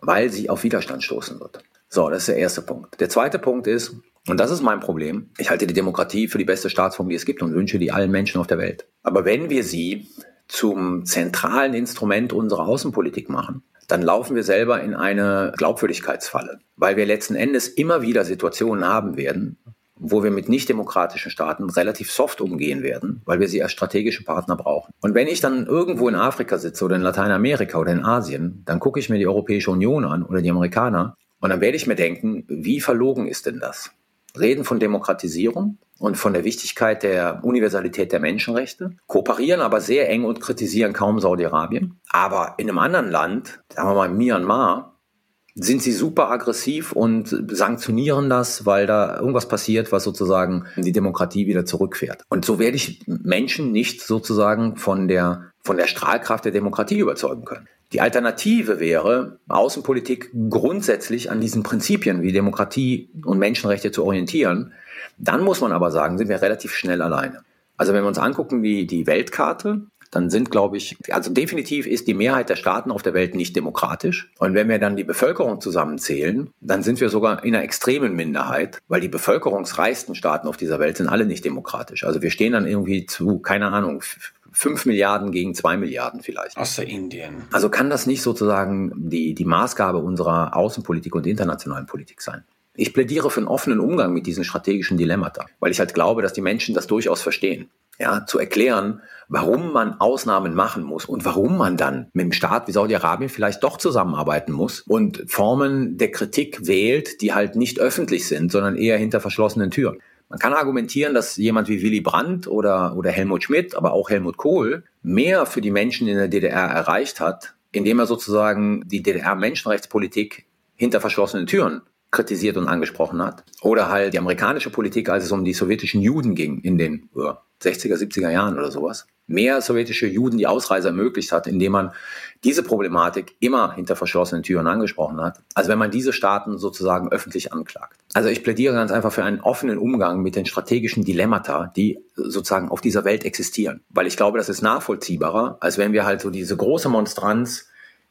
weil sie auf Widerstand stoßen wird. So, das ist der erste Punkt. Der zweite Punkt ist, und das ist mein Problem, ich halte die Demokratie für die beste Staatsform, die es gibt und wünsche die allen Menschen auf der Welt. Aber wenn wir sie zum zentralen Instrument unserer Außenpolitik machen, dann laufen wir selber in eine Glaubwürdigkeitsfalle, weil wir letzten Endes immer wieder Situationen haben werden, wo wir mit nicht-demokratischen Staaten relativ soft umgehen werden, weil wir sie als strategische Partner brauchen. Und wenn ich dann irgendwo in Afrika sitze oder in Lateinamerika oder in Asien, dann gucke ich mir die Europäische Union an oder die Amerikaner und dann werde ich mir denken, wie verlogen ist denn das? Reden von Demokratisierung und von der Wichtigkeit der Universalität der Menschenrechte, kooperieren aber sehr eng und kritisieren kaum Saudi-Arabien. Aber in einem anderen Land, sagen wir mal Myanmar, sind sie super aggressiv und sanktionieren das, weil da irgendwas passiert, was sozusagen die Demokratie wieder zurückfährt. Und so werde ich Menschen nicht sozusagen von der, von der Strahlkraft der Demokratie überzeugen können. Die Alternative wäre, Außenpolitik grundsätzlich an diesen Prinzipien wie Demokratie und Menschenrechte zu orientieren. Dann muss man aber sagen, sind wir relativ schnell alleine. Also wenn wir uns angucken, wie die Weltkarte, dann sind, glaube ich, also definitiv ist die Mehrheit der Staaten auf der Welt nicht demokratisch. Und wenn wir dann die Bevölkerung zusammenzählen, dann sind wir sogar in einer extremen Minderheit, weil die bevölkerungsreichsten Staaten auf dieser Welt sind alle nicht demokratisch. Also wir stehen dann irgendwie zu, keine Ahnung, 5 Milliarden gegen 2 Milliarden vielleicht. Außer Indien. Also kann das nicht sozusagen die, die Maßgabe unserer Außenpolitik und internationalen Politik sein. Ich plädiere für einen offenen Umgang mit diesen strategischen Dilemmata, weil ich halt glaube, dass die Menschen das durchaus verstehen. Ja, zu erklären, warum man Ausnahmen machen muss und warum man dann mit dem Staat wie Saudi-Arabien vielleicht doch zusammenarbeiten muss und Formen der Kritik wählt, die halt nicht öffentlich sind, sondern eher hinter verschlossenen Türen. Man kann argumentieren, dass jemand wie Willy Brandt oder, oder Helmut Schmidt, aber auch Helmut Kohl mehr für die Menschen in der DDR erreicht hat, indem er sozusagen die DDR-Menschenrechtspolitik hinter verschlossenen Türen kritisiert und angesprochen hat. Oder halt die amerikanische Politik, als es um die sowjetischen Juden ging in den 60er, 70er Jahren oder sowas. Mehr sowjetische Juden die Ausreise ermöglicht hat, indem man diese Problematik immer hinter verschlossenen Türen angesprochen hat, als wenn man diese Staaten sozusagen öffentlich anklagt. Also ich plädiere ganz einfach für einen offenen Umgang mit den strategischen Dilemmata, die sozusagen auf dieser Welt existieren. Weil ich glaube, das ist nachvollziehbarer, als wenn wir halt so diese große Monstranz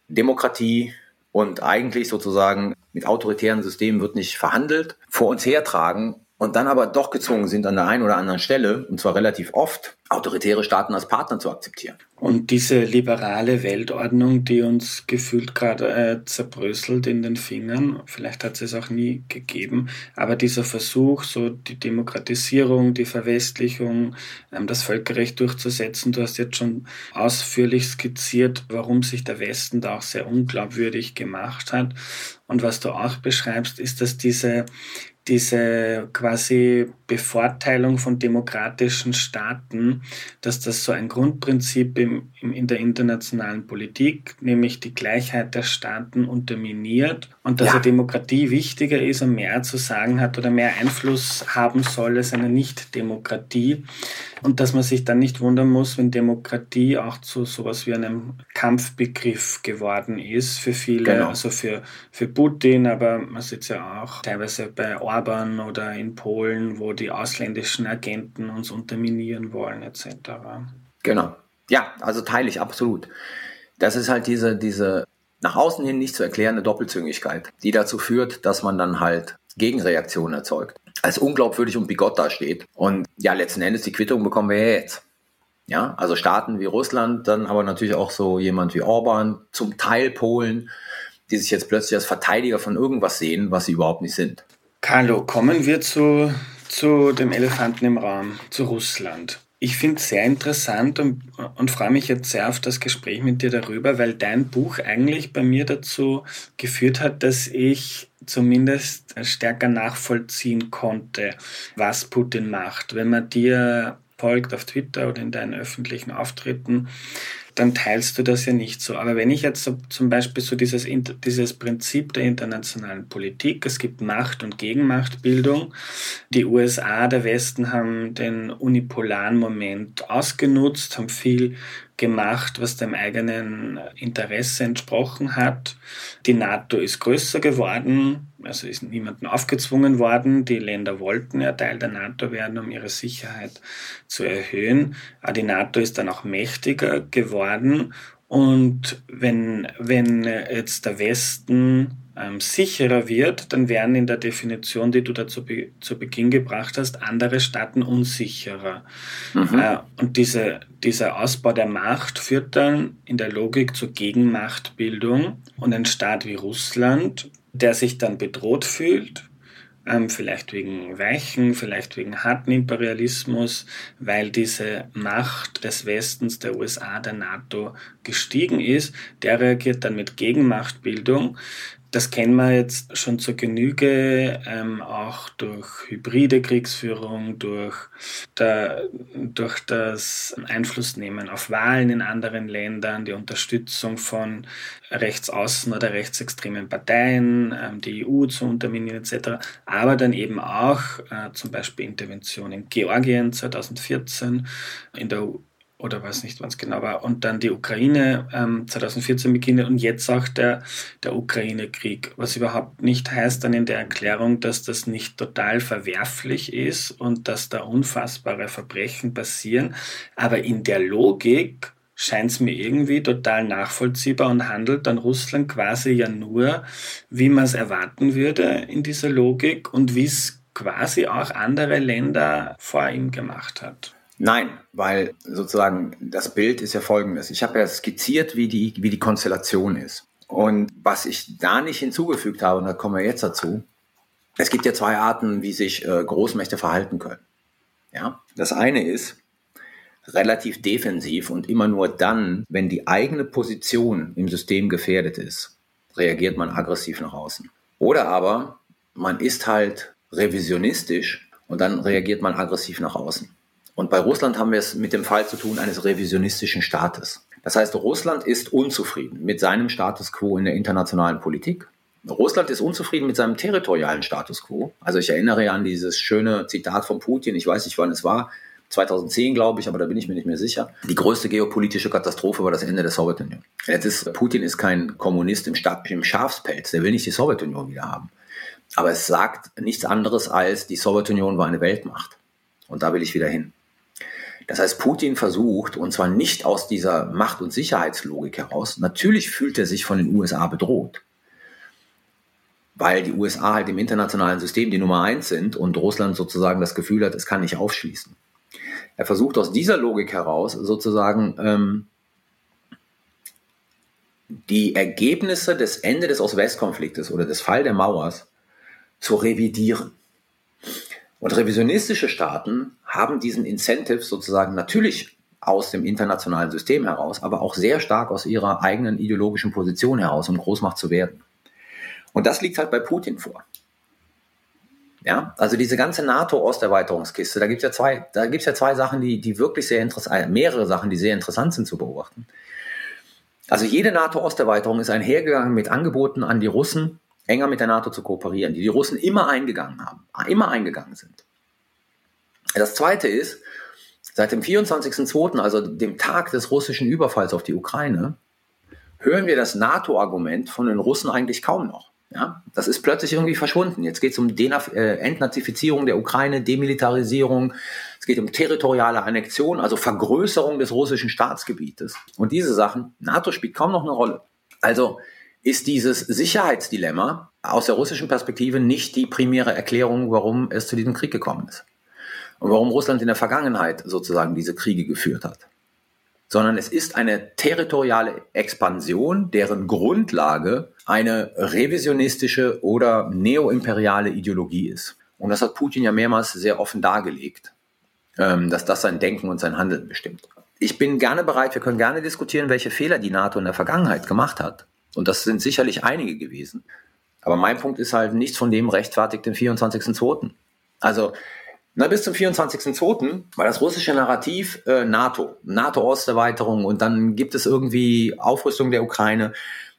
Demokratie und eigentlich sozusagen mit autoritären Systemen wird nicht verhandelt, vor uns hertragen und dann aber doch gezwungen sind, an der einen oder anderen Stelle, und zwar relativ oft, autoritäre Staaten als Partner zu akzeptieren. Und diese liberale Weltordnung, die uns gefühlt gerade äh, zerbröselt in den Fingern, vielleicht hat es es auch nie gegeben, aber dieser Versuch, so die Demokratisierung, die Verwestlichung, ähm, das Völkerrecht durchzusetzen, du hast jetzt schon ausführlich skizziert, warum sich der Westen da auch sehr unglaubwürdig gemacht hat. Und was du auch beschreibst, ist, dass diese diese quasi Bevorteilung von demokratischen Staaten, dass das so ein Grundprinzip im, im, in der internationalen Politik, nämlich die Gleichheit der Staaten unterminiert und dass ja. eine Demokratie wichtiger ist und mehr zu sagen hat oder mehr Einfluss haben soll als eine Nicht-Demokratie und dass man sich dann nicht wundern muss, wenn Demokratie auch zu sowas wie einem Kampfbegriff geworden ist für viele, genau. also für, für Putin, aber man sieht es ja auch teilweise bei Orban oder in Polen, wo die ausländischen Agenten uns unterminieren wollen, etc. Genau. Ja, also teile ich absolut. Das ist halt diese, diese nach außen hin nicht zu erklärende Doppelzüngigkeit, die dazu führt, dass man dann halt Gegenreaktionen erzeugt, als unglaubwürdig und bigott dasteht. Und ja, letzten Endes die Quittung bekommen wir ja jetzt. Ja, also Staaten wie Russland, dann aber natürlich auch so jemand wie Orban, zum Teil Polen, die sich jetzt plötzlich als Verteidiger von irgendwas sehen, was sie überhaupt nicht sind. Carlo, kommen wir zu, zu dem Elefanten im Raum, zu Russland. Ich finde es sehr interessant und, und freue mich jetzt sehr auf das Gespräch mit dir darüber, weil dein Buch eigentlich bei mir dazu geführt hat, dass ich zumindest stärker nachvollziehen konnte, was Putin macht. Wenn man dir folgt auf Twitter oder in deinen öffentlichen Auftritten, dann teilst du das ja nicht so. Aber wenn ich jetzt so, zum Beispiel so dieses, dieses Prinzip der internationalen Politik, es gibt Macht- und Gegenmachtbildung, die USA, der Westen haben den unipolaren Moment ausgenutzt, haben viel gemacht, was dem eigenen Interesse entsprochen hat. Die NATO ist größer geworden, also ist niemandem aufgezwungen worden. Die Länder wollten ja Teil der NATO werden, um ihre Sicherheit zu erhöhen. Aber die NATO ist dann auch mächtiger geworden. Und wenn, wenn jetzt der Westen ähm, sicherer wird, dann werden in der Definition, die du da zu, Be zu Beginn gebracht hast, andere Staaten unsicherer. Mhm. Äh, und diese, dieser Ausbau der Macht führt dann in der Logik zur Gegenmachtbildung. Und ein Staat wie Russland, der sich dann bedroht fühlt, ähm, vielleicht wegen weichen, vielleicht wegen harten Imperialismus, weil diese Macht des Westens, der USA, der NATO gestiegen ist, der reagiert dann mit Gegenmachtbildung. Das kennen wir jetzt schon zur Genüge, ähm, auch durch hybride Kriegsführung, durch, der, durch das Einflussnehmen auf Wahlen in anderen Ländern, die Unterstützung von rechtsaußen oder rechtsextremen Parteien, ähm, die EU zu unterminieren etc. Aber dann eben auch äh, zum Beispiel Intervention in Georgien 2014, in der oder weiß nicht, wann es genau war, und dann die Ukraine ähm, 2014 beginnt und jetzt auch der, der Ukraine-Krieg, was überhaupt nicht heißt dann in der Erklärung, dass das nicht total verwerflich ist und dass da unfassbare Verbrechen passieren, aber in der Logik scheint es mir irgendwie total nachvollziehbar und handelt dann Russland quasi ja nur, wie man es erwarten würde in dieser Logik und wie es quasi auch andere Länder vor ihm gemacht hat. Nein, weil sozusagen das Bild ist ja folgendes. Ich habe ja skizziert, wie die, wie die Konstellation ist. Und was ich da nicht hinzugefügt habe, und da kommen wir jetzt dazu, es gibt ja zwei Arten, wie sich äh, Großmächte verhalten können. Ja? Das eine ist relativ defensiv und immer nur dann, wenn die eigene Position im System gefährdet ist, reagiert man aggressiv nach außen. Oder aber man ist halt revisionistisch und dann reagiert man aggressiv nach außen. Und bei Russland haben wir es mit dem Fall zu tun eines revisionistischen Staates. Das heißt, Russland ist unzufrieden mit seinem Status quo in der internationalen Politik Russland ist unzufrieden mit seinem territorialen Status quo. Also ich erinnere an dieses schöne Zitat von Putin, ich weiß nicht, wann es war, 2010 glaube ich, aber da bin ich mir nicht mehr sicher. Die größte geopolitische Katastrophe war das Ende der Sowjetunion. Jetzt ist Putin ist kein Kommunist im, im Schafspelz, der will nicht die Sowjetunion wieder haben. Aber es sagt nichts anderes als, die Sowjetunion war eine Weltmacht. Und da will ich wieder hin. Das heißt, Putin versucht, und zwar nicht aus dieser Macht- und Sicherheitslogik heraus, natürlich fühlt er sich von den USA bedroht, weil die USA halt im internationalen System die Nummer eins sind und Russland sozusagen das Gefühl hat, es kann nicht aufschließen. Er versucht aus dieser Logik heraus sozusagen ähm, die Ergebnisse des Ende des Ost-West-Konfliktes oder des Fall der Mauers zu revidieren. Und revisionistische Staaten haben diesen Incentive sozusagen natürlich aus dem internationalen System heraus, aber auch sehr stark aus ihrer eigenen ideologischen Position heraus, um Großmacht zu werden. Und das liegt halt bei Putin vor. Ja, also diese ganze NATO-Osterweiterungskiste, da gibt es ja zwei, da gibt's ja zwei Sachen, die, die wirklich sehr interessant, äh, mehrere Sachen, die sehr interessant sind zu beobachten. Also jede NATO-Osterweiterung ist einhergegangen mit Angeboten an die Russen, enger mit der NATO zu kooperieren, die die Russen immer eingegangen haben, immer eingegangen sind. Das zweite ist, seit dem 24.02., also dem Tag des russischen Überfalls auf die Ukraine, hören wir das NATO-Argument von den Russen eigentlich kaum noch. Ja, das ist plötzlich irgendwie verschwunden. Jetzt geht es um Denaf äh, Entnazifizierung der Ukraine, Demilitarisierung, es geht um territoriale Annexion, also Vergrößerung des russischen Staatsgebietes. Und diese Sachen, NATO spielt kaum noch eine Rolle. Also ist dieses Sicherheitsdilemma aus der russischen Perspektive nicht die primäre Erklärung, warum es zu diesem Krieg gekommen ist. Und warum Russland in der Vergangenheit sozusagen diese Kriege geführt hat. Sondern es ist eine territoriale Expansion, deren Grundlage eine revisionistische oder neoimperiale Ideologie ist. Und das hat Putin ja mehrmals sehr offen dargelegt, ähm, dass das sein Denken und sein Handeln bestimmt. Ich bin gerne bereit, wir können gerne diskutieren, welche Fehler die NATO in der Vergangenheit gemacht hat. Und das sind sicherlich einige gewesen. Aber mein Punkt ist halt, nichts von dem rechtfertigt den 24.02. Also, na, bis zum 24.02. war das russische Narrativ äh, NATO, NATO-Osterweiterung und dann gibt es irgendwie Aufrüstung der Ukraine.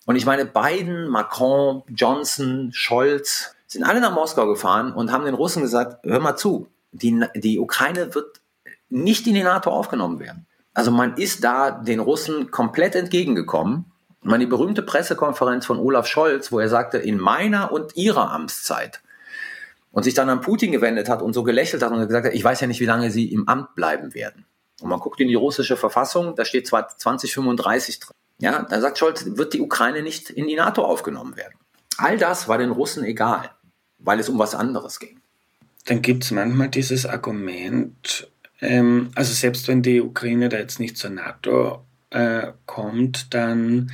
Und ich meine, Biden, Macron, Johnson, Scholz sind alle nach Moskau gefahren und haben den Russen gesagt, hör mal zu, die, die Ukraine wird nicht in die NATO aufgenommen werden. Also man ist da den Russen komplett entgegengekommen ich meine, die berühmte Pressekonferenz von Olaf Scholz, wo er sagte, in meiner und ihrer Amtszeit und sich dann an Putin gewendet hat und so gelächelt hat und gesagt hat, ich weiß ja nicht, wie lange sie im Amt bleiben werden. Und man guckt in die russische Verfassung, da steht zwar 2035 drin. Ja, dann sagt Scholz, wird die Ukraine nicht in die NATO aufgenommen werden. All das war den Russen egal, weil es um was anderes ging. Dann gibt es manchmal dieses Argument, ähm, also selbst wenn die Ukraine da jetzt nicht zur NATO äh, kommt, dann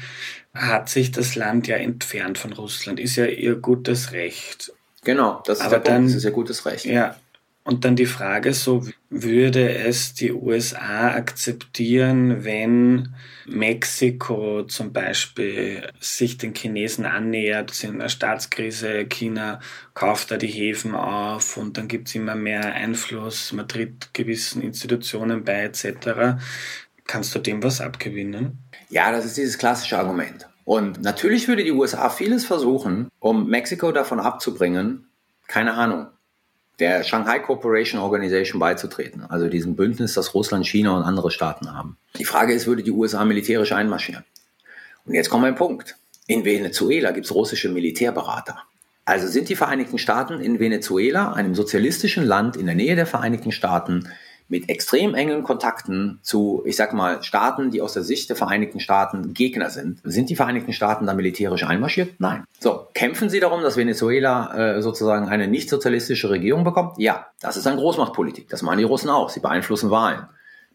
hat sich das Land ja entfernt von Russland. Ist ja ihr gutes Recht. Genau, das ist Aber dann, das ist ihr gutes Recht. Ja, und dann die Frage so, würde es die USA akzeptieren, wenn Mexiko zum Beispiel sich den Chinesen annähert, sind in einer Staatskrise, China kauft da die Häfen auf und dann gibt es immer mehr Einfluss, man tritt gewissen Institutionen bei etc. Kannst du dem was abgewinnen? Ja, das ist dieses klassische Argument. Und natürlich würde die USA vieles versuchen, um Mexiko davon abzubringen, keine Ahnung, der Shanghai Cooperation Organization beizutreten, also diesem Bündnis, das Russland, China und andere Staaten haben. Die Frage ist, würde die USA militärisch einmarschieren? Und jetzt kommt mein Punkt. In Venezuela gibt es russische Militärberater. Also sind die Vereinigten Staaten in Venezuela, einem sozialistischen Land in der Nähe der Vereinigten Staaten, mit extrem engen Kontakten zu, ich sag mal, Staaten, die aus der Sicht der Vereinigten Staaten Gegner sind. Sind die Vereinigten Staaten da militärisch einmarschiert? Nein. So, kämpfen sie darum, dass Venezuela äh, sozusagen eine nicht sozialistische Regierung bekommt? Ja, das ist eine Großmachtpolitik. Das machen die Russen auch. Sie beeinflussen Wahlen.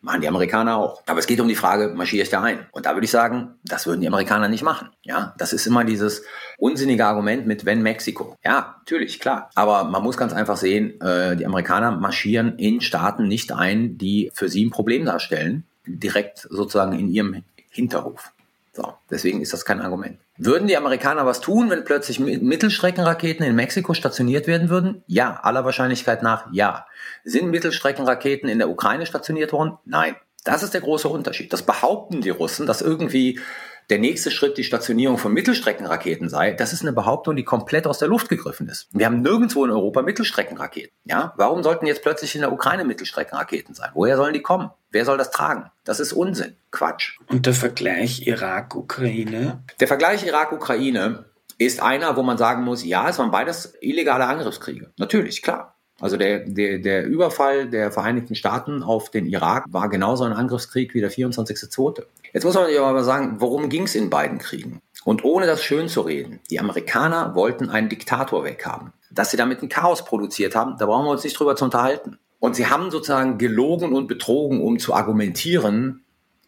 Machen die Amerikaner auch. Aber es geht um die Frage, marschiere ich da ein? Und da würde ich sagen, das würden die Amerikaner nicht machen. Ja, das ist immer dieses unsinnige Argument mit wenn Mexiko. Ja, natürlich, klar. Aber man muss ganz einfach sehen, äh, die Amerikaner marschieren in Staaten nicht ein, die für sie ein Problem darstellen. Direkt sozusagen in ihrem Hinterhof. So, deswegen ist das kein Argument. Würden die Amerikaner was tun, wenn plötzlich Mittelstreckenraketen in Mexiko stationiert werden würden? Ja, aller Wahrscheinlichkeit nach ja. Sind Mittelstreckenraketen in der Ukraine stationiert worden? Nein. Das ist der große Unterschied. Das behaupten die Russen, dass irgendwie der nächste Schritt die Stationierung von Mittelstreckenraketen sei, das ist eine Behauptung, die komplett aus der Luft gegriffen ist. Wir haben nirgendwo in Europa Mittelstreckenraketen. Ja, warum sollten jetzt plötzlich in der Ukraine Mittelstreckenraketen sein? Woher sollen die kommen? Wer soll das tragen? Das ist Unsinn. Quatsch. Und der Vergleich Irak-Ukraine? Der Vergleich Irak-Ukraine ist einer, wo man sagen muss, ja, es waren beides illegale Angriffskriege. Natürlich, klar. Also der, der, der Überfall der Vereinigten Staaten auf den Irak war genauso ein Angriffskrieg wie der 24.2. Jetzt muss man aber sagen, worum ging es in beiden Kriegen? Und ohne das schön zu reden, die Amerikaner wollten einen Diktator weghaben. Dass sie damit ein Chaos produziert haben, da brauchen wir uns nicht drüber zu unterhalten. Und sie haben sozusagen gelogen und betrogen, um zu argumentieren,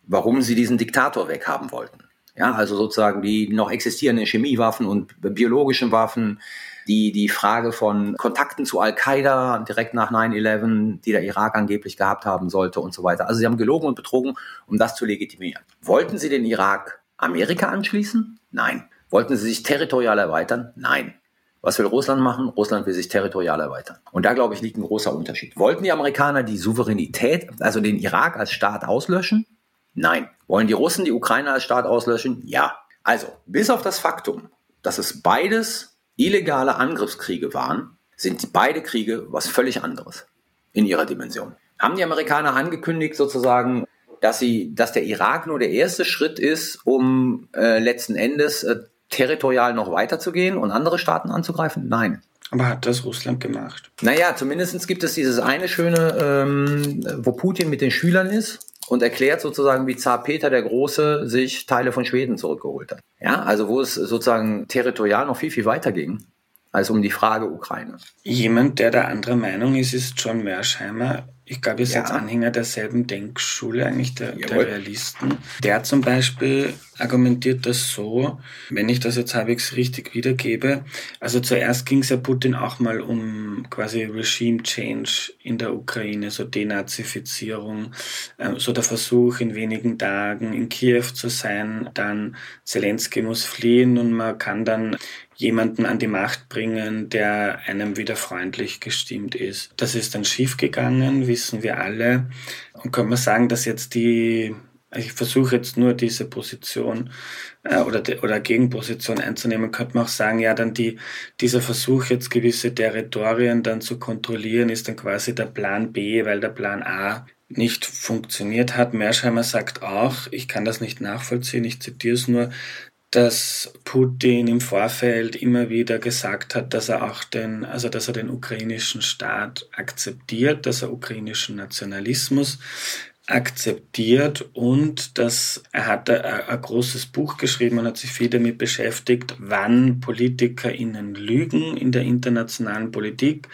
warum sie diesen Diktator weghaben wollten. Ja, also sozusagen die noch existierenden Chemiewaffen und biologischen Waffen, die, die Frage von Kontakten zu Al-Qaida direkt nach 9-11, die der Irak angeblich gehabt haben sollte und so weiter. Also sie haben gelogen und betrogen, um das zu legitimieren. Wollten sie den Irak Amerika anschließen? Nein. Wollten sie sich territorial erweitern? Nein. Was will Russland machen? Russland will sich territorial erweitern. Und da, glaube ich, liegt ein großer Unterschied. Wollten die Amerikaner die Souveränität, also den Irak als Staat auslöschen? Nein. Wollen die Russen die Ukraine als Staat auslöschen? Ja. Also, bis auf das Faktum, dass es beides illegale Angriffskriege waren, sind beide Kriege was völlig anderes in ihrer Dimension. Haben die Amerikaner angekündigt sozusagen, dass sie, dass der Irak nur der erste Schritt ist, um äh, letzten Endes äh, territorial noch weiterzugehen und andere Staaten anzugreifen? Nein. Aber hat das Russland gemacht? Naja, zumindest gibt es dieses eine schöne, ähm, wo Putin mit den Schülern ist und erklärt sozusagen, wie Zar Peter der Große sich Teile von Schweden zurückgeholt hat. Ja, also wo es sozusagen territorial noch viel, viel weiter ging als um die Frage Ukraine. Jemand, der da anderer Meinung ist, ist John Mersheimer. Ich glaube, ihr seid ja. Anhänger derselben Denkschule, eigentlich der, der, Realisten. Der zum Beispiel argumentiert das so, wenn ich das jetzt halbwegs richtig wiedergebe. Also zuerst ging es ja Putin auch mal um quasi Regime Change in der Ukraine, so Denazifizierung, äh, so der Versuch in wenigen Tagen in Kiew zu sein, dann Zelensky muss fliehen und man kann dann jemanden an die Macht bringen, der einem wieder freundlich gestimmt ist. Das ist dann schiefgegangen, wissen wir alle. Und kann man sagen, dass jetzt die, ich versuche jetzt nur diese Position äh, oder, oder Gegenposition einzunehmen, könnte man auch sagen, ja, dann die, dieser Versuch jetzt gewisse Territorien dann zu kontrollieren, ist dann quasi der Plan B, weil der Plan A nicht funktioniert hat. Mersheimer sagt auch, ich kann das nicht nachvollziehen, ich zitiere es nur, dass Putin im Vorfeld immer wieder gesagt hat, dass er auch den, also dass er den ukrainischen Staat akzeptiert, dass er ukrainischen Nationalismus akzeptiert und dass er hat ein, großes Buch geschrieben und hat sich viel damit beschäftigt, wann PolitikerInnen lügen in der internationalen Politik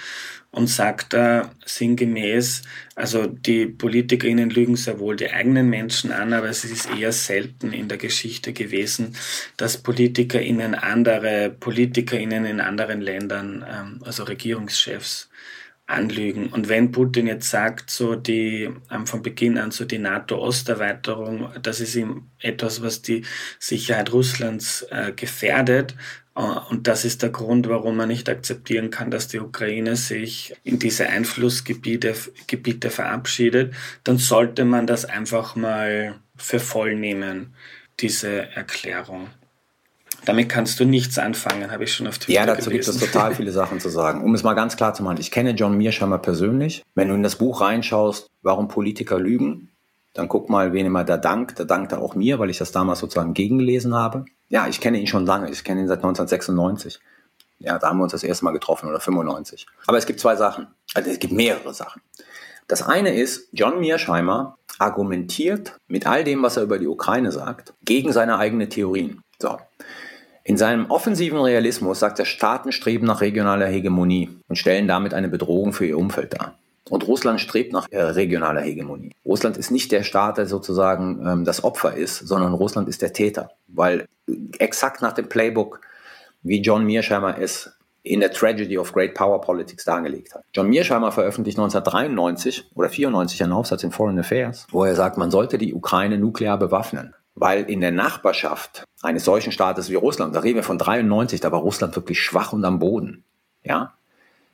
und sagt da sinngemäß, also die PolitikerInnen lügen sehr wohl die eigenen Menschen an, aber es ist eher selten in der Geschichte gewesen, dass PolitikerInnen andere PolitikerInnen in anderen Ländern, ähm, also Regierungschefs, anlügen. Und wenn Putin jetzt sagt, so die ähm, von Beginn an so die NATO-Osterweiterung, das ist ihm etwas, was die Sicherheit Russlands äh, gefährdet, äh, und das ist der Grund, warum man nicht akzeptieren kann, dass die Ukraine sich in diese Einflussgebiete Gebiete verabschiedet. Dann sollte man das einfach mal für voll nehmen, diese Erklärung. Damit kannst du nichts anfangen, habe ich schon auf Twitter Ja, dazu gelesen. gibt es total viele Sachen zu sagen. Um es mal ganz klar zu machen, ich kenne John Mearsheimer persönlich. Wenn du in das Buch reinschaust, warum Politiker lügen, dann guck mal, wen immer da dankt. Da dankt er auch mir, weil ich das damals sozusagen gegengelesen habe. Ja, ich kenne ihn schon lange. Ich kenne ihn seit 1996. Ja, da haben wir uns das erste Mal getroffen oder 95. Aber es gibt zwei Sachen. Also es gibt mehrere Sachen. Das eine ist, John Mearsheimer argumentiert mit all dem, was er über die Ukraine sagt, gegen seine eigenen Theorien. So. In seinem offensiven Realismus sagt er, Staaten streben nach regionaler Hegemonie und stellen damit eine Bedrohung für ihr Umfeld dar. Und Russland strebt nach äh, regionaler Hegemonie. Russland ist nicht der Staat, der sozusagen ähm, das Opfer ist, sondern Russland ist der Täter. Weil exakt nach dem Playbook, wie John Mearsheimer es in der Tragedy of Great Power Politics dargelegt hat. John Mearsheimer veröffentlicht 1993 oder 94 einen Aufsatz in Foreign Affairs, wo er sagt, man sollte die Ukraine nuklear bewaffnen. Weil in der Nachbarschaft eines solchen Staates wie Russland, da reden wir von 93, da war Russland wirklich schwach und am Boden. Ja,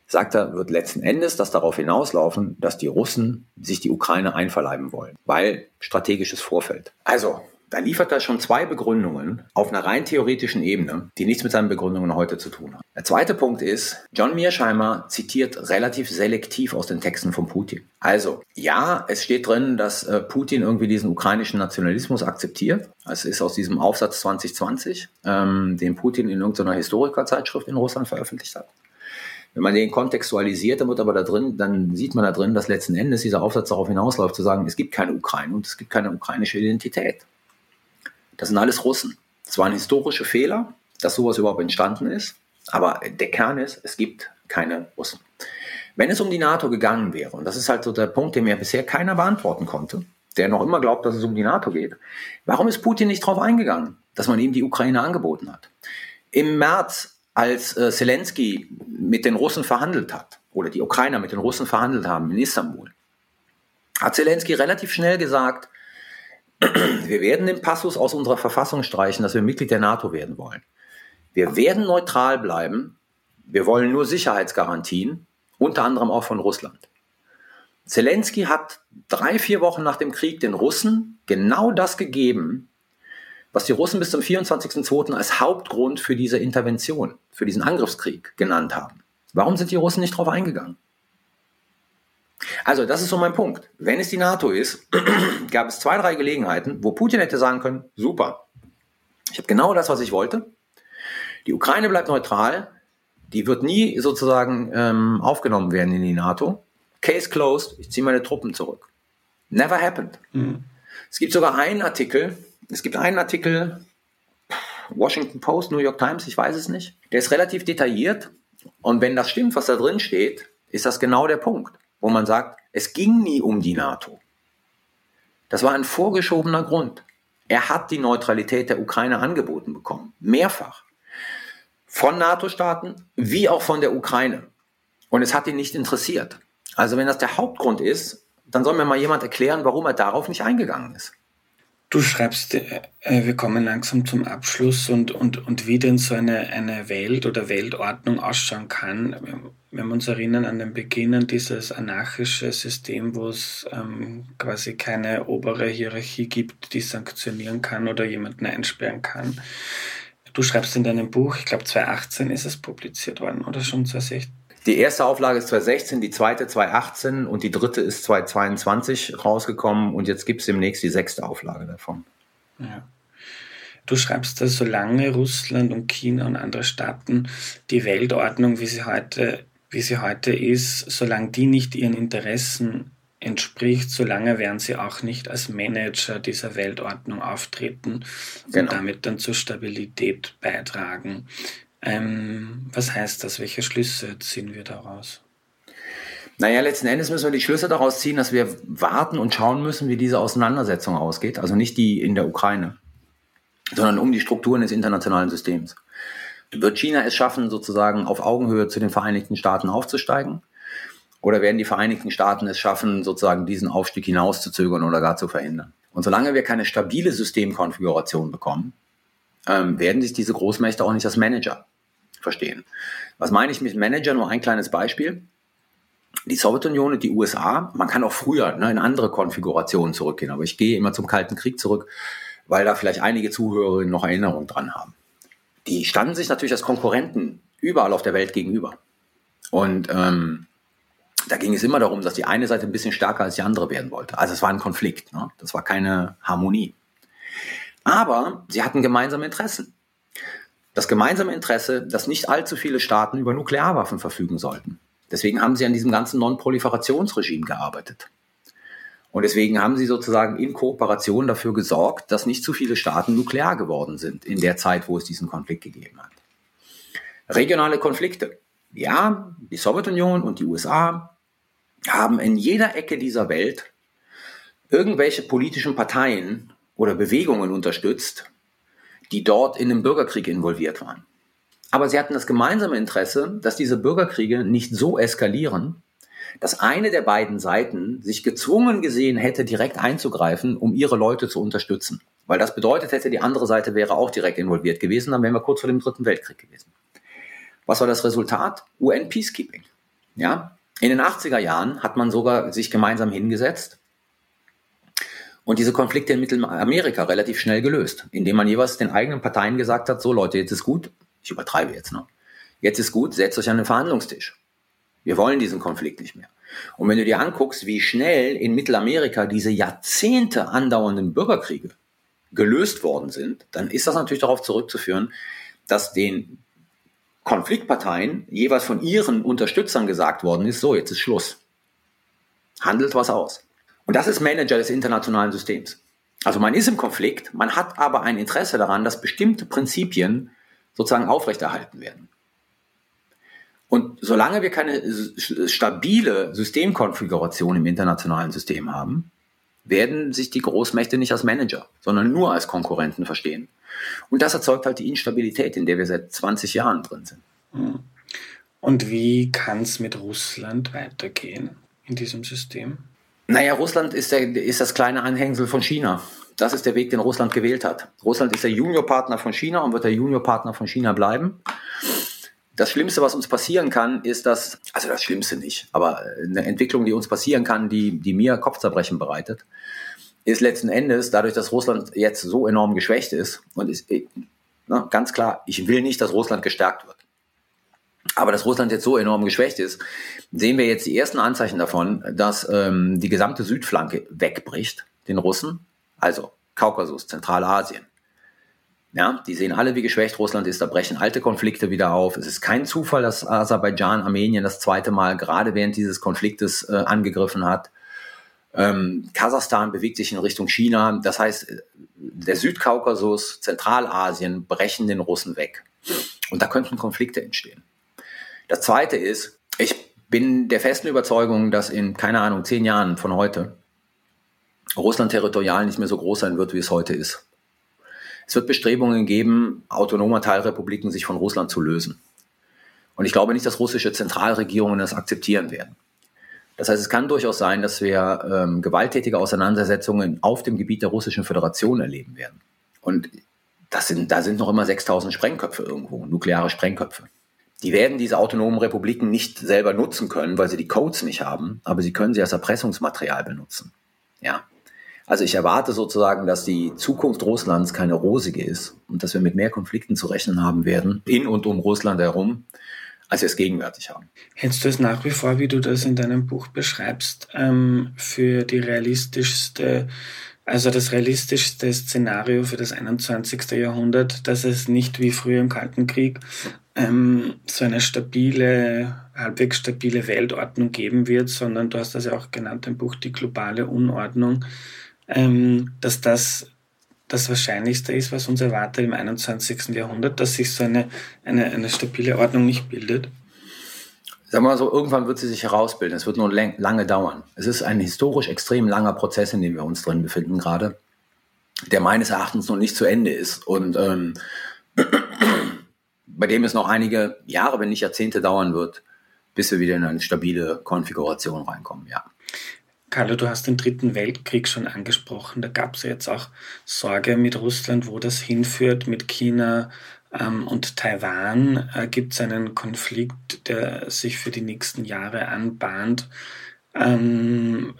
sagt er, wird letzten Endes das darauf hinauslaufen, dass die Russen sich die Ukraine einverleiben wollen, weil strategisches Vorfeld. Also, da liefert er schon zwei Begründungen auf einer rein theoretischen Ebene, die nichts mit seinen Begründungen heute zu tun haben. Der zweite Punkt ist, John Mearsheimer zitiert relativ selektiv aus den Texten von Putin. Also, ja, es steht drin, dass äh, Putin irgendwie diesen ukrainischen Nationalismus akzeptiert. Es ist aus diesem Aufsatz 2020, ähm, den Putin in irgendeiner Historikerzeitschrift in Russland veröffentlicht hat. Wenn man den kontextualisiert, dann wird aber da drin, dann sieht man da drin, dass letzten Endes dieser Aufsatz darauf hinausläuft, zu sagen, es gibt keine Ukraine und es gibt keine ukrainische Identität. Das sind alles Russen. Es war ein historischer Fehler, dass sowas überhaupt entstanden ist. Aber der Kern ist, es gibt keine Russen. Wenn es um die NATO gegangen wäre, und das ist halt so der Punkt, den mir bisher keiner beantworten konnte, der noch immer glaubt, dass es um die NATO geht, warum ist Putin nicht darauf eingegangen, dass man ihm die Ukraine angeboten hat? Im März, als äh, Zelensky mit den Russen verhandelt hat, oder die Ukrainer mit den Russen verhandelt haben in Istanbul, hat Zelensky relativ schnell gesagt, wir werden den Passus aus unserer Verfassung streichen, dass wir Mitglied der NATO werden wollen. Wir werden neutral bleiben. Wir wollen nur Sicherheitsgarantien, unter anderem auch von Russland. Zelensky hat drei, vier Wochen nach dem Krieg den Russen genau das gegeben, was die Russen bis zum 24.02. als Hauptgrund für diese Intervention, für diesen Angriffskrieg genannt haben. Warum sind die Russen nicht darauf eingegangen? Also, das ist so mein Punkt. Wenn es die NATO ist, gab es zwei, drei Gelegenheiten, wo Putin hätte sagen können, super, ich habe genau das, was ich wollte. Die Ukraine bleibt neutral, die wird nie sozusagen ähm, aufgenommen werden in die NATO. Case closed, ich ziehe meine Truppen zurück. Never happened. Mhm. Es gibt sogar einen Artikel, es gibt einen Artikel, Washington Post, New York Times, ich weiß es nicht. Der ist relativ detailliert und wenn das stimmt, was da drin steht, ist das genau der Punkt wo man sagt, es ging nie um die NATO. Das war ein vorgeschobener Grund. Er hat die Neutralität der Ukraine angeboten bekommen, mehrfach. Von NATO-Staaten wie auch von der Ukraine. Und es hat ihn nicht interessiert. Also wenn das der Hauptgrund ist, dann soll mir mal jemand erklären, warum er darauf nicht eingegangen ist. Du schreibst, äh, wir kommen langsam zum Abschluss und, und, und wie denn so eine, eine Welt oder Weltordnung ausschauen kann. Wenn wir uns erinnern an den Beginn an dieses anarchische System, wo es ähm, quasi keine obere Hierarchie gibt, die sanktionieren kann oder jemanden einsperren kann. Du schreibst in deinem Buch, ich glaube 2018 ist es publiziert worden oder schon 2016? Die erste Auflage ist 2016, die zweite 2018 und die dritte ist 2022 rausgekommen und jetzt gibt es demnächst die sechste Auflage davon. Ja. Du schreibst, dass solange Russland und China und andere Staaten die Weltordnung, wie sie heute, wie sie heute ist, solange die nicht ihren Interessen entspricht, solange werden sie auch nicht als Manager dieser Weltordnung auftreten genau. und damit dann zur Stabilität beitragen. Ähm, was heißt das? Welche Schlüsse ziehen wir daraus? Naja, letzten Endes müssen wir die Schlüsse daraus ziehen, dass wir warten und schauen müssen, wie diese Auseinandersetzung ausgeht. Also nicht die in der Ukraine, sondern um die Strukturen des internationalen Systems. Wird China es schaffen, sozusagen auf Augenhöhe zu den Vereinigten Staaten aufzusteigen? Oder werden die Vereinigten Staaten es schaffen, sozusagen diesen Aufstieg hinauszuzögern oder gar zu verhindern? Und solange wir keine stabile Systemkonfiguration bekommen, ähm, werden sich diese Großmächte auch nicht als Manager verstehen. Was meine ich mit Manager? Nur ein kleines Beispiel. Die Sowjetunion und die USA, man kann auch früher ne, in andere Konfigurationen zurückgehen, aber ich gehe immer zum Kalten Krieg zurück, weil da vielleicht einige Zuhörerinnen noch Erinnerungen dran haben. Die standen sich natürlich als Konkurrenten überall auf der Welt gegenüber. Und ähm, da ging es immer darum, dass die eine Seite ein bisschen stärker als die andere werden wollte. Also es war ein Konflikt, ne? das war keine Harmonie. Aber sie hatten gemeinsame Interessen. Das gemeinsame Interesse, dass nicht allzu viele Staaten über Nuklearwaffen verfügen sollten. Deswegen haben sie an diesem ganzen Non-Proliferationsregime gearbeitet. Und deswegen haben sie sozusagen in Kooperation dafür gesorgt, dass nicht zu viele Staaten nuklear geworden sind in der Zeit, wo es diesen Konflikt gegeben hat. Regionale Konflikte. Ja, die Sowjetunion und die USA haben in jeder Ecke dieser Welt irgendwelche politischen Parteien oder Bewegungen unterstützt, die dort in den Bürgerkrieg involviert waren. Aber sie hatten das gemeinsame Interesse, dass diese Bürgerkriege nicht so eskalieren, dass eine der beiden Seiten sich gezwungen gesehen hätte, direkt einzugreifen, um ihre Leute zu unterstützen. Weil das bedeutet hätte, die andere Seite wäre auch direkt involviert gewesen, dann wären wir kurz vor dem Dritten Weltkrieg gewesen. Was war das Resultat? UN Peacekeeping. Ja? In den 80er Jahren hat man sogar sich gemeinsam hingesetzt und diese Konflikte in Mittelamerika relativ schnell gelöst, indem man jeweils den eigenen Parteien gesagt hat, so Leute, jetzt ist gut, ich übertreibe jetzt, ne? Jetzt ist gut, setzt euch an den Verhandlungstisch. Wir wollen diesen Konflikt nicht mehr. Und wenn du dir anguckst, wie schnell in Mittelamerika diese Jahrzehnte andauernden Bürgerkriege gelöst worden sind, dann ist das natürlich darauf zurückzuführen, dass den Konfliktparteien jeweils von ihren Unterstützern gesagt worden ist, so, jetzt ist Schluss. Handelt was aus. Und das ist Manager des internationalen Systems. Also man ist im Konflikt, man hat aber ein Interesse daran, dass bestimmte Prinzipien sozusagen aufrechterhalten werden. Und solange wir keine stabile Systemkonfiguration im internationalen System haben, werden sich die Großmächte nicht als Manager, sondern nur als Konkurrenten verstehen. Und das erzeugt halt die Instabilität, in der wir seit 20 Jahren drin sind. Und wie kann es mit Russland weitergehen in diesem System? Naja, Russland ist, der, ist das kleine Anhängsel von China. Das ist der Weg, den Russland gewählt hat. Russland ist der Juniorpartner von China und wird der Juniorpartner von China bleiben. Das Schlimmste, was uns passieren kann, ist dass, also das Schlimmste nicht, aber eine Entwicklung, die uns passieren kann, die, die mir Kopfzerbrechen bereitet, ist letzten Endes, dadurch, dass Russland jetzt so enorm geschwächt ist, und ist, na, ganz klar, ich will nicht, dass Russland gestärkt wird. Aber dass Russland jetzt so enorm geschwächt ist, sehen wir jetzt die ersten Anzeichen davon, dass ähm, die gesamte Südflanke wegbricht, den Russen, also Kaukasus, Zentralasien. Ja, die sehen alle, wie geschwächt Russland ist. Da brechen alte Konflikte wieder auf. Es ist kein Zufall, dass Aserbaidschan Armenien das zweite Mal gerade während dieses Konfliktes äh, angegriffen hat. Ähm, Kasachstan bewegt sich in Richtung China. Das heißt, der Südkaukasus, Zentralasien brechen den Russen weg. Und da könnten Konflikte entstehen. Das zweite ist, ich bin der festen Überzeugung, dass in, keine Ahnung, zehn Jahren von heute Russland territorial nicht mehr so groß sein wird, wie es heute ist. Es wird Bestrebungen geben, autonome Teilrepubliken sich von Russland zu lösen. Und ich glaube nicht, dass russische Zentralregierungen das akzeptieren werden. Das heißt, es kann durchaus sein, dass wir ähm, gewalttätige Auseinandersetzungen auf dem Gebiet der Russischen Föderation erleben werden. Und das sind, da sind noch immer 6000 Sprengköpfe irgendwo, nukleare Sprengköpfe. Die werden diese autonomen Republiken nicht selber nutzen können, weil sie die Codes nicht haben, aber sie können sie als Erpressungsmaterial benutzen. Ja. Also ich erwarte sozusagen, dass die Zukunft Russlands keine rosige ist und dass wir mit mehr Konflikten zu rechnen haben werden, in und um Russland herum, als wir es gegenwärtig haben. Hältst du es nach wie vor, wie du das in deinem Buch beschreibst, ähm, für die realistischste also das realistischste Szenario für das 21. Jahrhundert, dass es nicht wie früher im Kalten Krieg ähm, so eine stabile, halbwegs stabile Weltordnung geben wird, sondern du hast das ja auch genannt im Buch, die globale Unordnung, ähm, dass das das Wahrscheinlichste ist, was uns erwartet im 21. Jahrhundert, dass sich so eine, eine, eine stabile Ordnung nicht bildet? Wir mal so, irgendwann wird sie sich herausbilden. Es wird nur lange dauern. Es ist ein historisch extrem langer Prozess, in dem wir uns drin befinden gerade, der meines Erachtens noch nicht zu Ende ist und ähm, bei dem es noch einige Jahre, wenn nicht Jahrzehnte dauern wird, bis wir wieder in eine stabile Konfiguration reinkommen. Ja. Carlo, du hast den Dritten Weltkrieg schon angesprochen. Da gab es ja jetzt auch Sorge mit Russland, wo das hinführt, mit China, und Taiwan äh, gibt es einen Konflikt, der sich für die nächsten Jahre anbahnt. Ähm,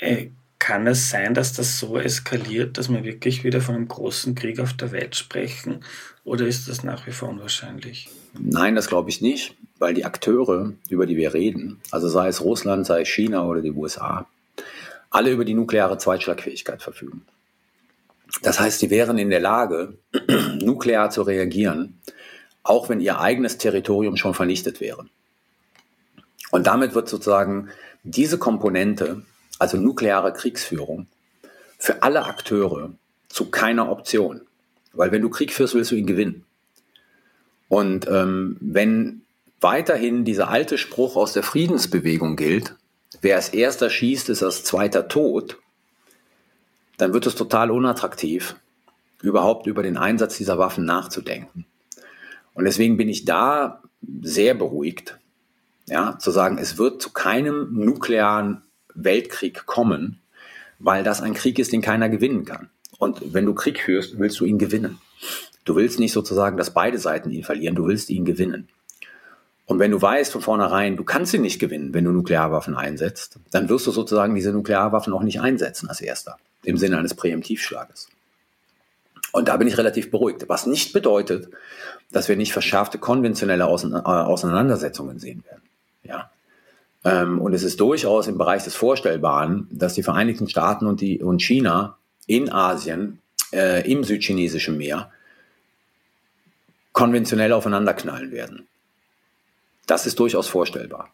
äh, kann es sein, dass das so eskaliert, dass wir wirklich wieder von einem großen Krieg auf der Welt sprechen? Oder ist das nach wie vor unwahrscheinlich? Nein, das glaube ich nicht, weil die Akteure, über die wir reden, also sei es Russland, sei es China oder die USA, alle über die nukleare Zweitschlagfähigkeit verfügen. Das heißt, sie wären in der Lage, nuklear zu reagieren, auch wenn ihr eigenes Territorium schon vernichtet wäre. Und damit wird sozusagen diese Komponente, also nukleare Kriegsführung, für alle Akteure zu keiner Option. Weil wenn du Krieg führst, willst du ihn gewinnen. Und ähm, wenn weiterhin dieser alte Spruch aus der Friedensbewegung gilt, wer als erster schießt, ist als zweiter tot, dann wird es total unattraktiv, überhaupt über den Einsatz dieser Waffen nachzudenken. Und deswegen bin ich da sehr beruhigt, ja, zu sagen, es wird zu keinem nuklearen Weltkrieg kommen, weil das ein Krieg ist, den keiner gewinnen kann. Und wenn du Krieg führst, willst du ihn gewinnen. Du willst nicht sozusagen, dass beide Seiten ihn verlieren, du willst ihn gewinnen. Und wenn du weißt von vornherein, du kannst ihn nicht gewinnen, wenn du Nuklearwaffen einsetzt, dann wirst du sozusagen diese Nuklearwaffen auch nicht einsetzen als erster. Im Sinne eines Präemptivschlages. Und da bin ich relativ beruhigt. Was nicht bedeutet, dass wir nicht verschärfte konventionelle äh, Auseinandersetzungen sehen werden. Ja. Ähm, und es ist durchaus im Bereich des Vorstellbaren, dass die Vereinigten Staaten und, die, und China in Asien, äh, im südchinesischen Meer, konventionell aufeinanderknallen werden. Das ist durchaus vorstellbar.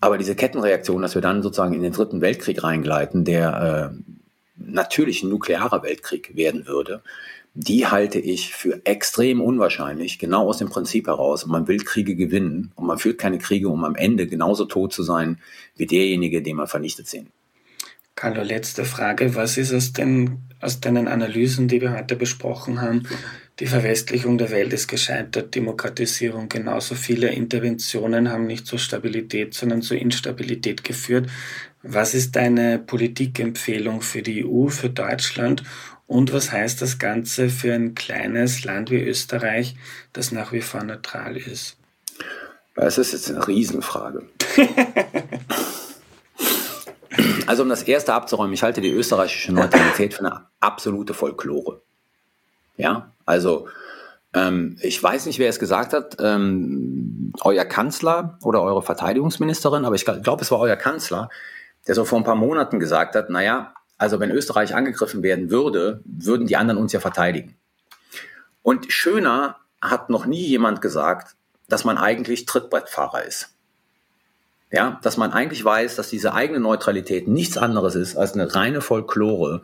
Aber diese Kettenreaktion, dass wir dann sozusagen in den dritten Weltkrieg reingleiten, der äh, natürlich ein nuklearer Weltkrieg werden würde, die halte ich für extrem unwahrscheinlich, genau aus dem Prinzip heraus. Man will Kriege gewinnen und man führt keine Kriege, um am Ende genauso tot zu sein wie derjenige, den man vernichtet sehen. Carlo, letzte Frage. Was ist es denn aus deinen Analysen, die wir heute besprochen haben? Die Verwestlichung der Welt ist gescheitert, Demokratisierung genauso. Viele Interventionen haben nicht zur Stabilität, sondern zur Instabilität geführt. Was ist deine Politikempfehlung für die EU, für Deutschland und was heißt das Ganze für ein kleines Land wie Österreich, das nach wie vor neutral ist? Das ist jetzt eine Riesenfrage. also um das erste abzuräumen, ich halte die österreichische Neutralität für eine absolute Folklore. Ja, also ähm, ich weiß nicht, wer es gesagt hat, ähm, euer Kanzler oder eure Verteidigungsministerin, aber ich glaube, es war euer Kanzler, der so vor ein paar Monaten gesagt hat, naja, also wenn Österreich angegriffen werden würde, würden die anderen uns ja verteidigen. Und schöner hat noch nie jemand gesagt, dass man eigentlich Trittbrettfahrer ist. Ja, dass man eigentlich weiß, dass diese eigene Neutralität nichts anderes ist als eine reine Folklore,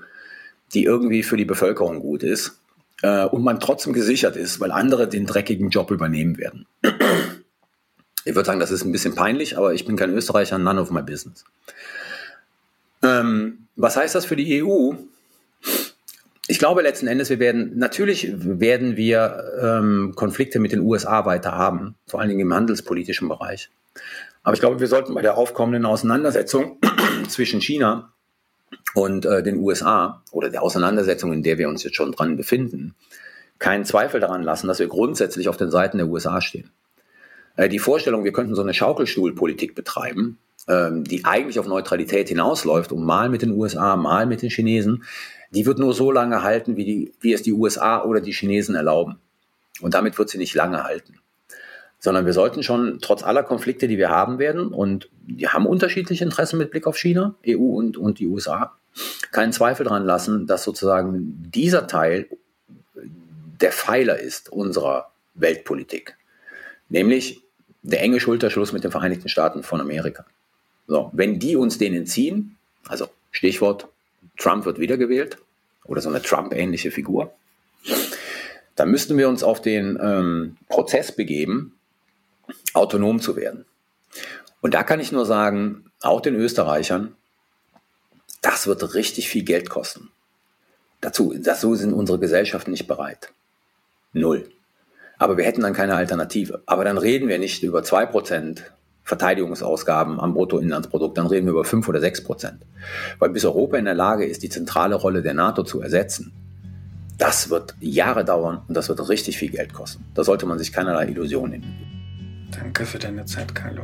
die irgendwie für die Bevölkerung gut ist äh, und man trotzdem gesichert ist, weil andere den dreckigen Job übernehmen werden. Ich würde sagen, das ist ein bisschen peinlich, aber ich bin kein Österreicher, none of my business. Ähm, was heißt das für die EU? Ich glaube letzten Endes, wir werden, natürlich werden wir ähm, Konflikte mit den USA weiter haben, vor allen Dingen im handelspolitischen Bereich. Aber ich glaube, wir sollten bei der aufkommenden Auseinandersetzung zwischen China und äh, den USA oder der Auseinandersetzung, in der wir uns jetzt schon dran befinden, keinen Zweifel daran lassen, dass wir grundsätzlich auf den Seiten der USA stehen. Äh, die Vorstellung, wir könnten so eine Schaukelstuhlpolitik betreiben, ähm, die eigentlich auf Neutralität hinausläuft und mal mit den USA, mal mit den Chinesen, die wird nur so lange halten, wie, die, wie es die USA oder die Chinesen erlauben. Und damit wird sie nicht lange halten. Sondern wir sollten schon trotz aller Konflikte, die wir haben werden, und wir haben unterschiedliche Interessen mit Blick auf China, EU und, und die USA, keinen Zweifel daran lassen, dass sozusagen dieser Teil der Pfeiler ist unserer Weltpolitik. Nämlich der enge Schulterschluss mit den Vereinigten Staaten von Amerika. So, wenn die uns den entziehen, also Stichwort, Trump wird wiedergewählt oder so eine Trump-ähnliche Figur, dann müssten wir uns auf den ähm, Prozess begeben, autonom zu werden. Und da kann ich nur sagen, auch den Österreichern, das wird richtig viel Geld kosten. Dazu, dazu sind unsere Gesellschaften nicht bereit. Null. Aber wir hätten dann keine Alternative. Aber dann reden wir nicht über 2% Verteidigungsausgaben am Bruttoinlandsprodukt, dann reden wir über 5 oder 6 Prozent. Weil bis Europa in der Lage ist, die zentrale Rolle der NATO zu ersetzen, das wird Jahre dauern und das wird richtig viel Geld kosten. Da sollte man sich keinerlei Illusionen hingeben. Danke für deine Zeit, Carlo.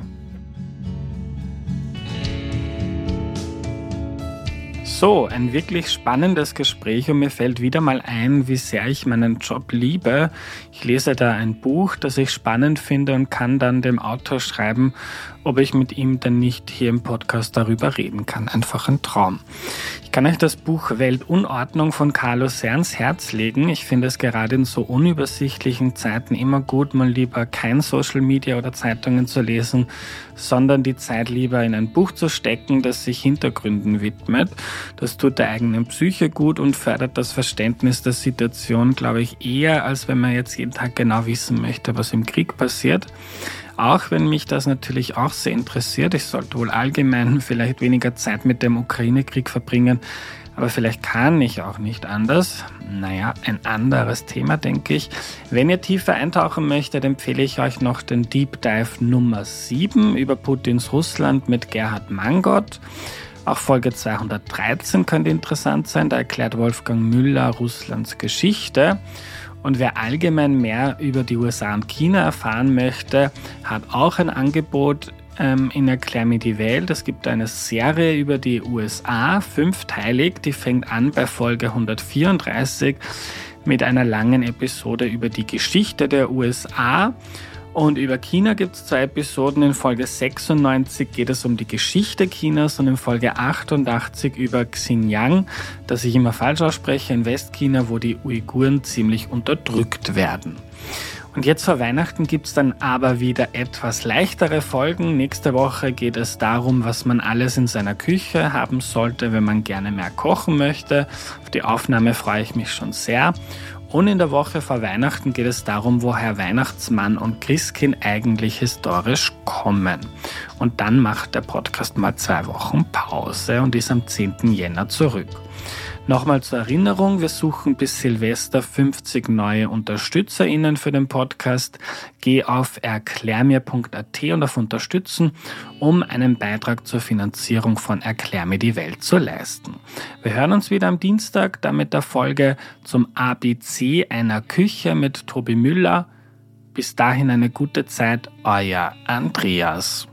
So, ein wirklich spannendes Gespräch und mir fällt wieder mal ein, wie sehr ich meinen Job liebe. Ich lese da ein Buch, das ich spannend finde und kann dann dem Autor schreiben, ob ich mit ihm denn nicht hier im Podcast darüber reden kann. Einfach ein Traum. Ich kann euch das Buch Weltunordnung von Carlos sehr ans Herz legen. Ich finde es gerade in so unübersichtlichen Zeiten immer gut, mal lieber kein Social Media oder Zeitungen zu lesen, sondern die Zeit lieber in ein Buch zu stecken, das sich Hintergründen widmet. Das tut der eigenen Psyche gut und fördert das Verständnis der Situation, glaube ich, eher, als wenn man jetzt jeden Tag genau wissen möchte, was im Krieg passiert. Auch wenn mich das natürlich auch sehr interessiert. Ich sollte wohl allgemein vielleicht weniger Zeit mit dem Ukraine-Krieg verbringen. Aber vielleicht kann ich auch nicht anders. Naja, ein anderes Thema, denke ich. Wenn ihr tiefer eintauchen möchtet, empfehle ich euch noch den Deep Dive Nummer 7 über Putins Russland mit Gerhard Mangott. Auch Folge 213 könnte interessant sein. Da erklärt Wolfgang Müller Russlands Geschichte. Und wer allgemein mehr über die USA und China erfahren möchte, hat auch ein Angebot ähm, in Erklär mir die Welt. Es gibt eine Serie über die USA, fünfteilig, die fängt an bei Folge 134 mit einer langen Episode über die Geschichte der USA. Und über China gibt es zwei Episoden. In Folge 96 geht es um die Geschichte Chinas und in Folge 88 über Xinjiang, das ich immer falsch ausspreche, in Westchina, wo die Uiguren ziemlich unterdrückt werden. Und jetzt vor Weihnachten gibt es dann aber wieder etwas leichtere Folgen. Nächste Woche geht es darum, was man alles in seiner Küche haben sollte, wenn man gerne mehr kochen möchte. Auf die Aufnahme freue ich mich schon sehr. Und in der Woche vor Weihnachten geht es darum, woher Weihnachtsmann und Christkind eigentlich historisch kommen. Und dann macht der Podcast mal zwei Wochen Pause und ist am 10. Jänner zurück. Nochmal zur Erinnerung, wir suchen bis Silvester 50 neue UnterstützerInnen für den Podcast. Geh auf erklärmir.at und auf Unterstützen, um einen Beitrag zur Finanzierung von Erklär mir die Welt zu leisten. Wir hören uns wieder am Dienstag, damit der Folge zum ABC einer Küche mit Tobi Müller. Bis dahin eine gute Zeit, euer Andreas.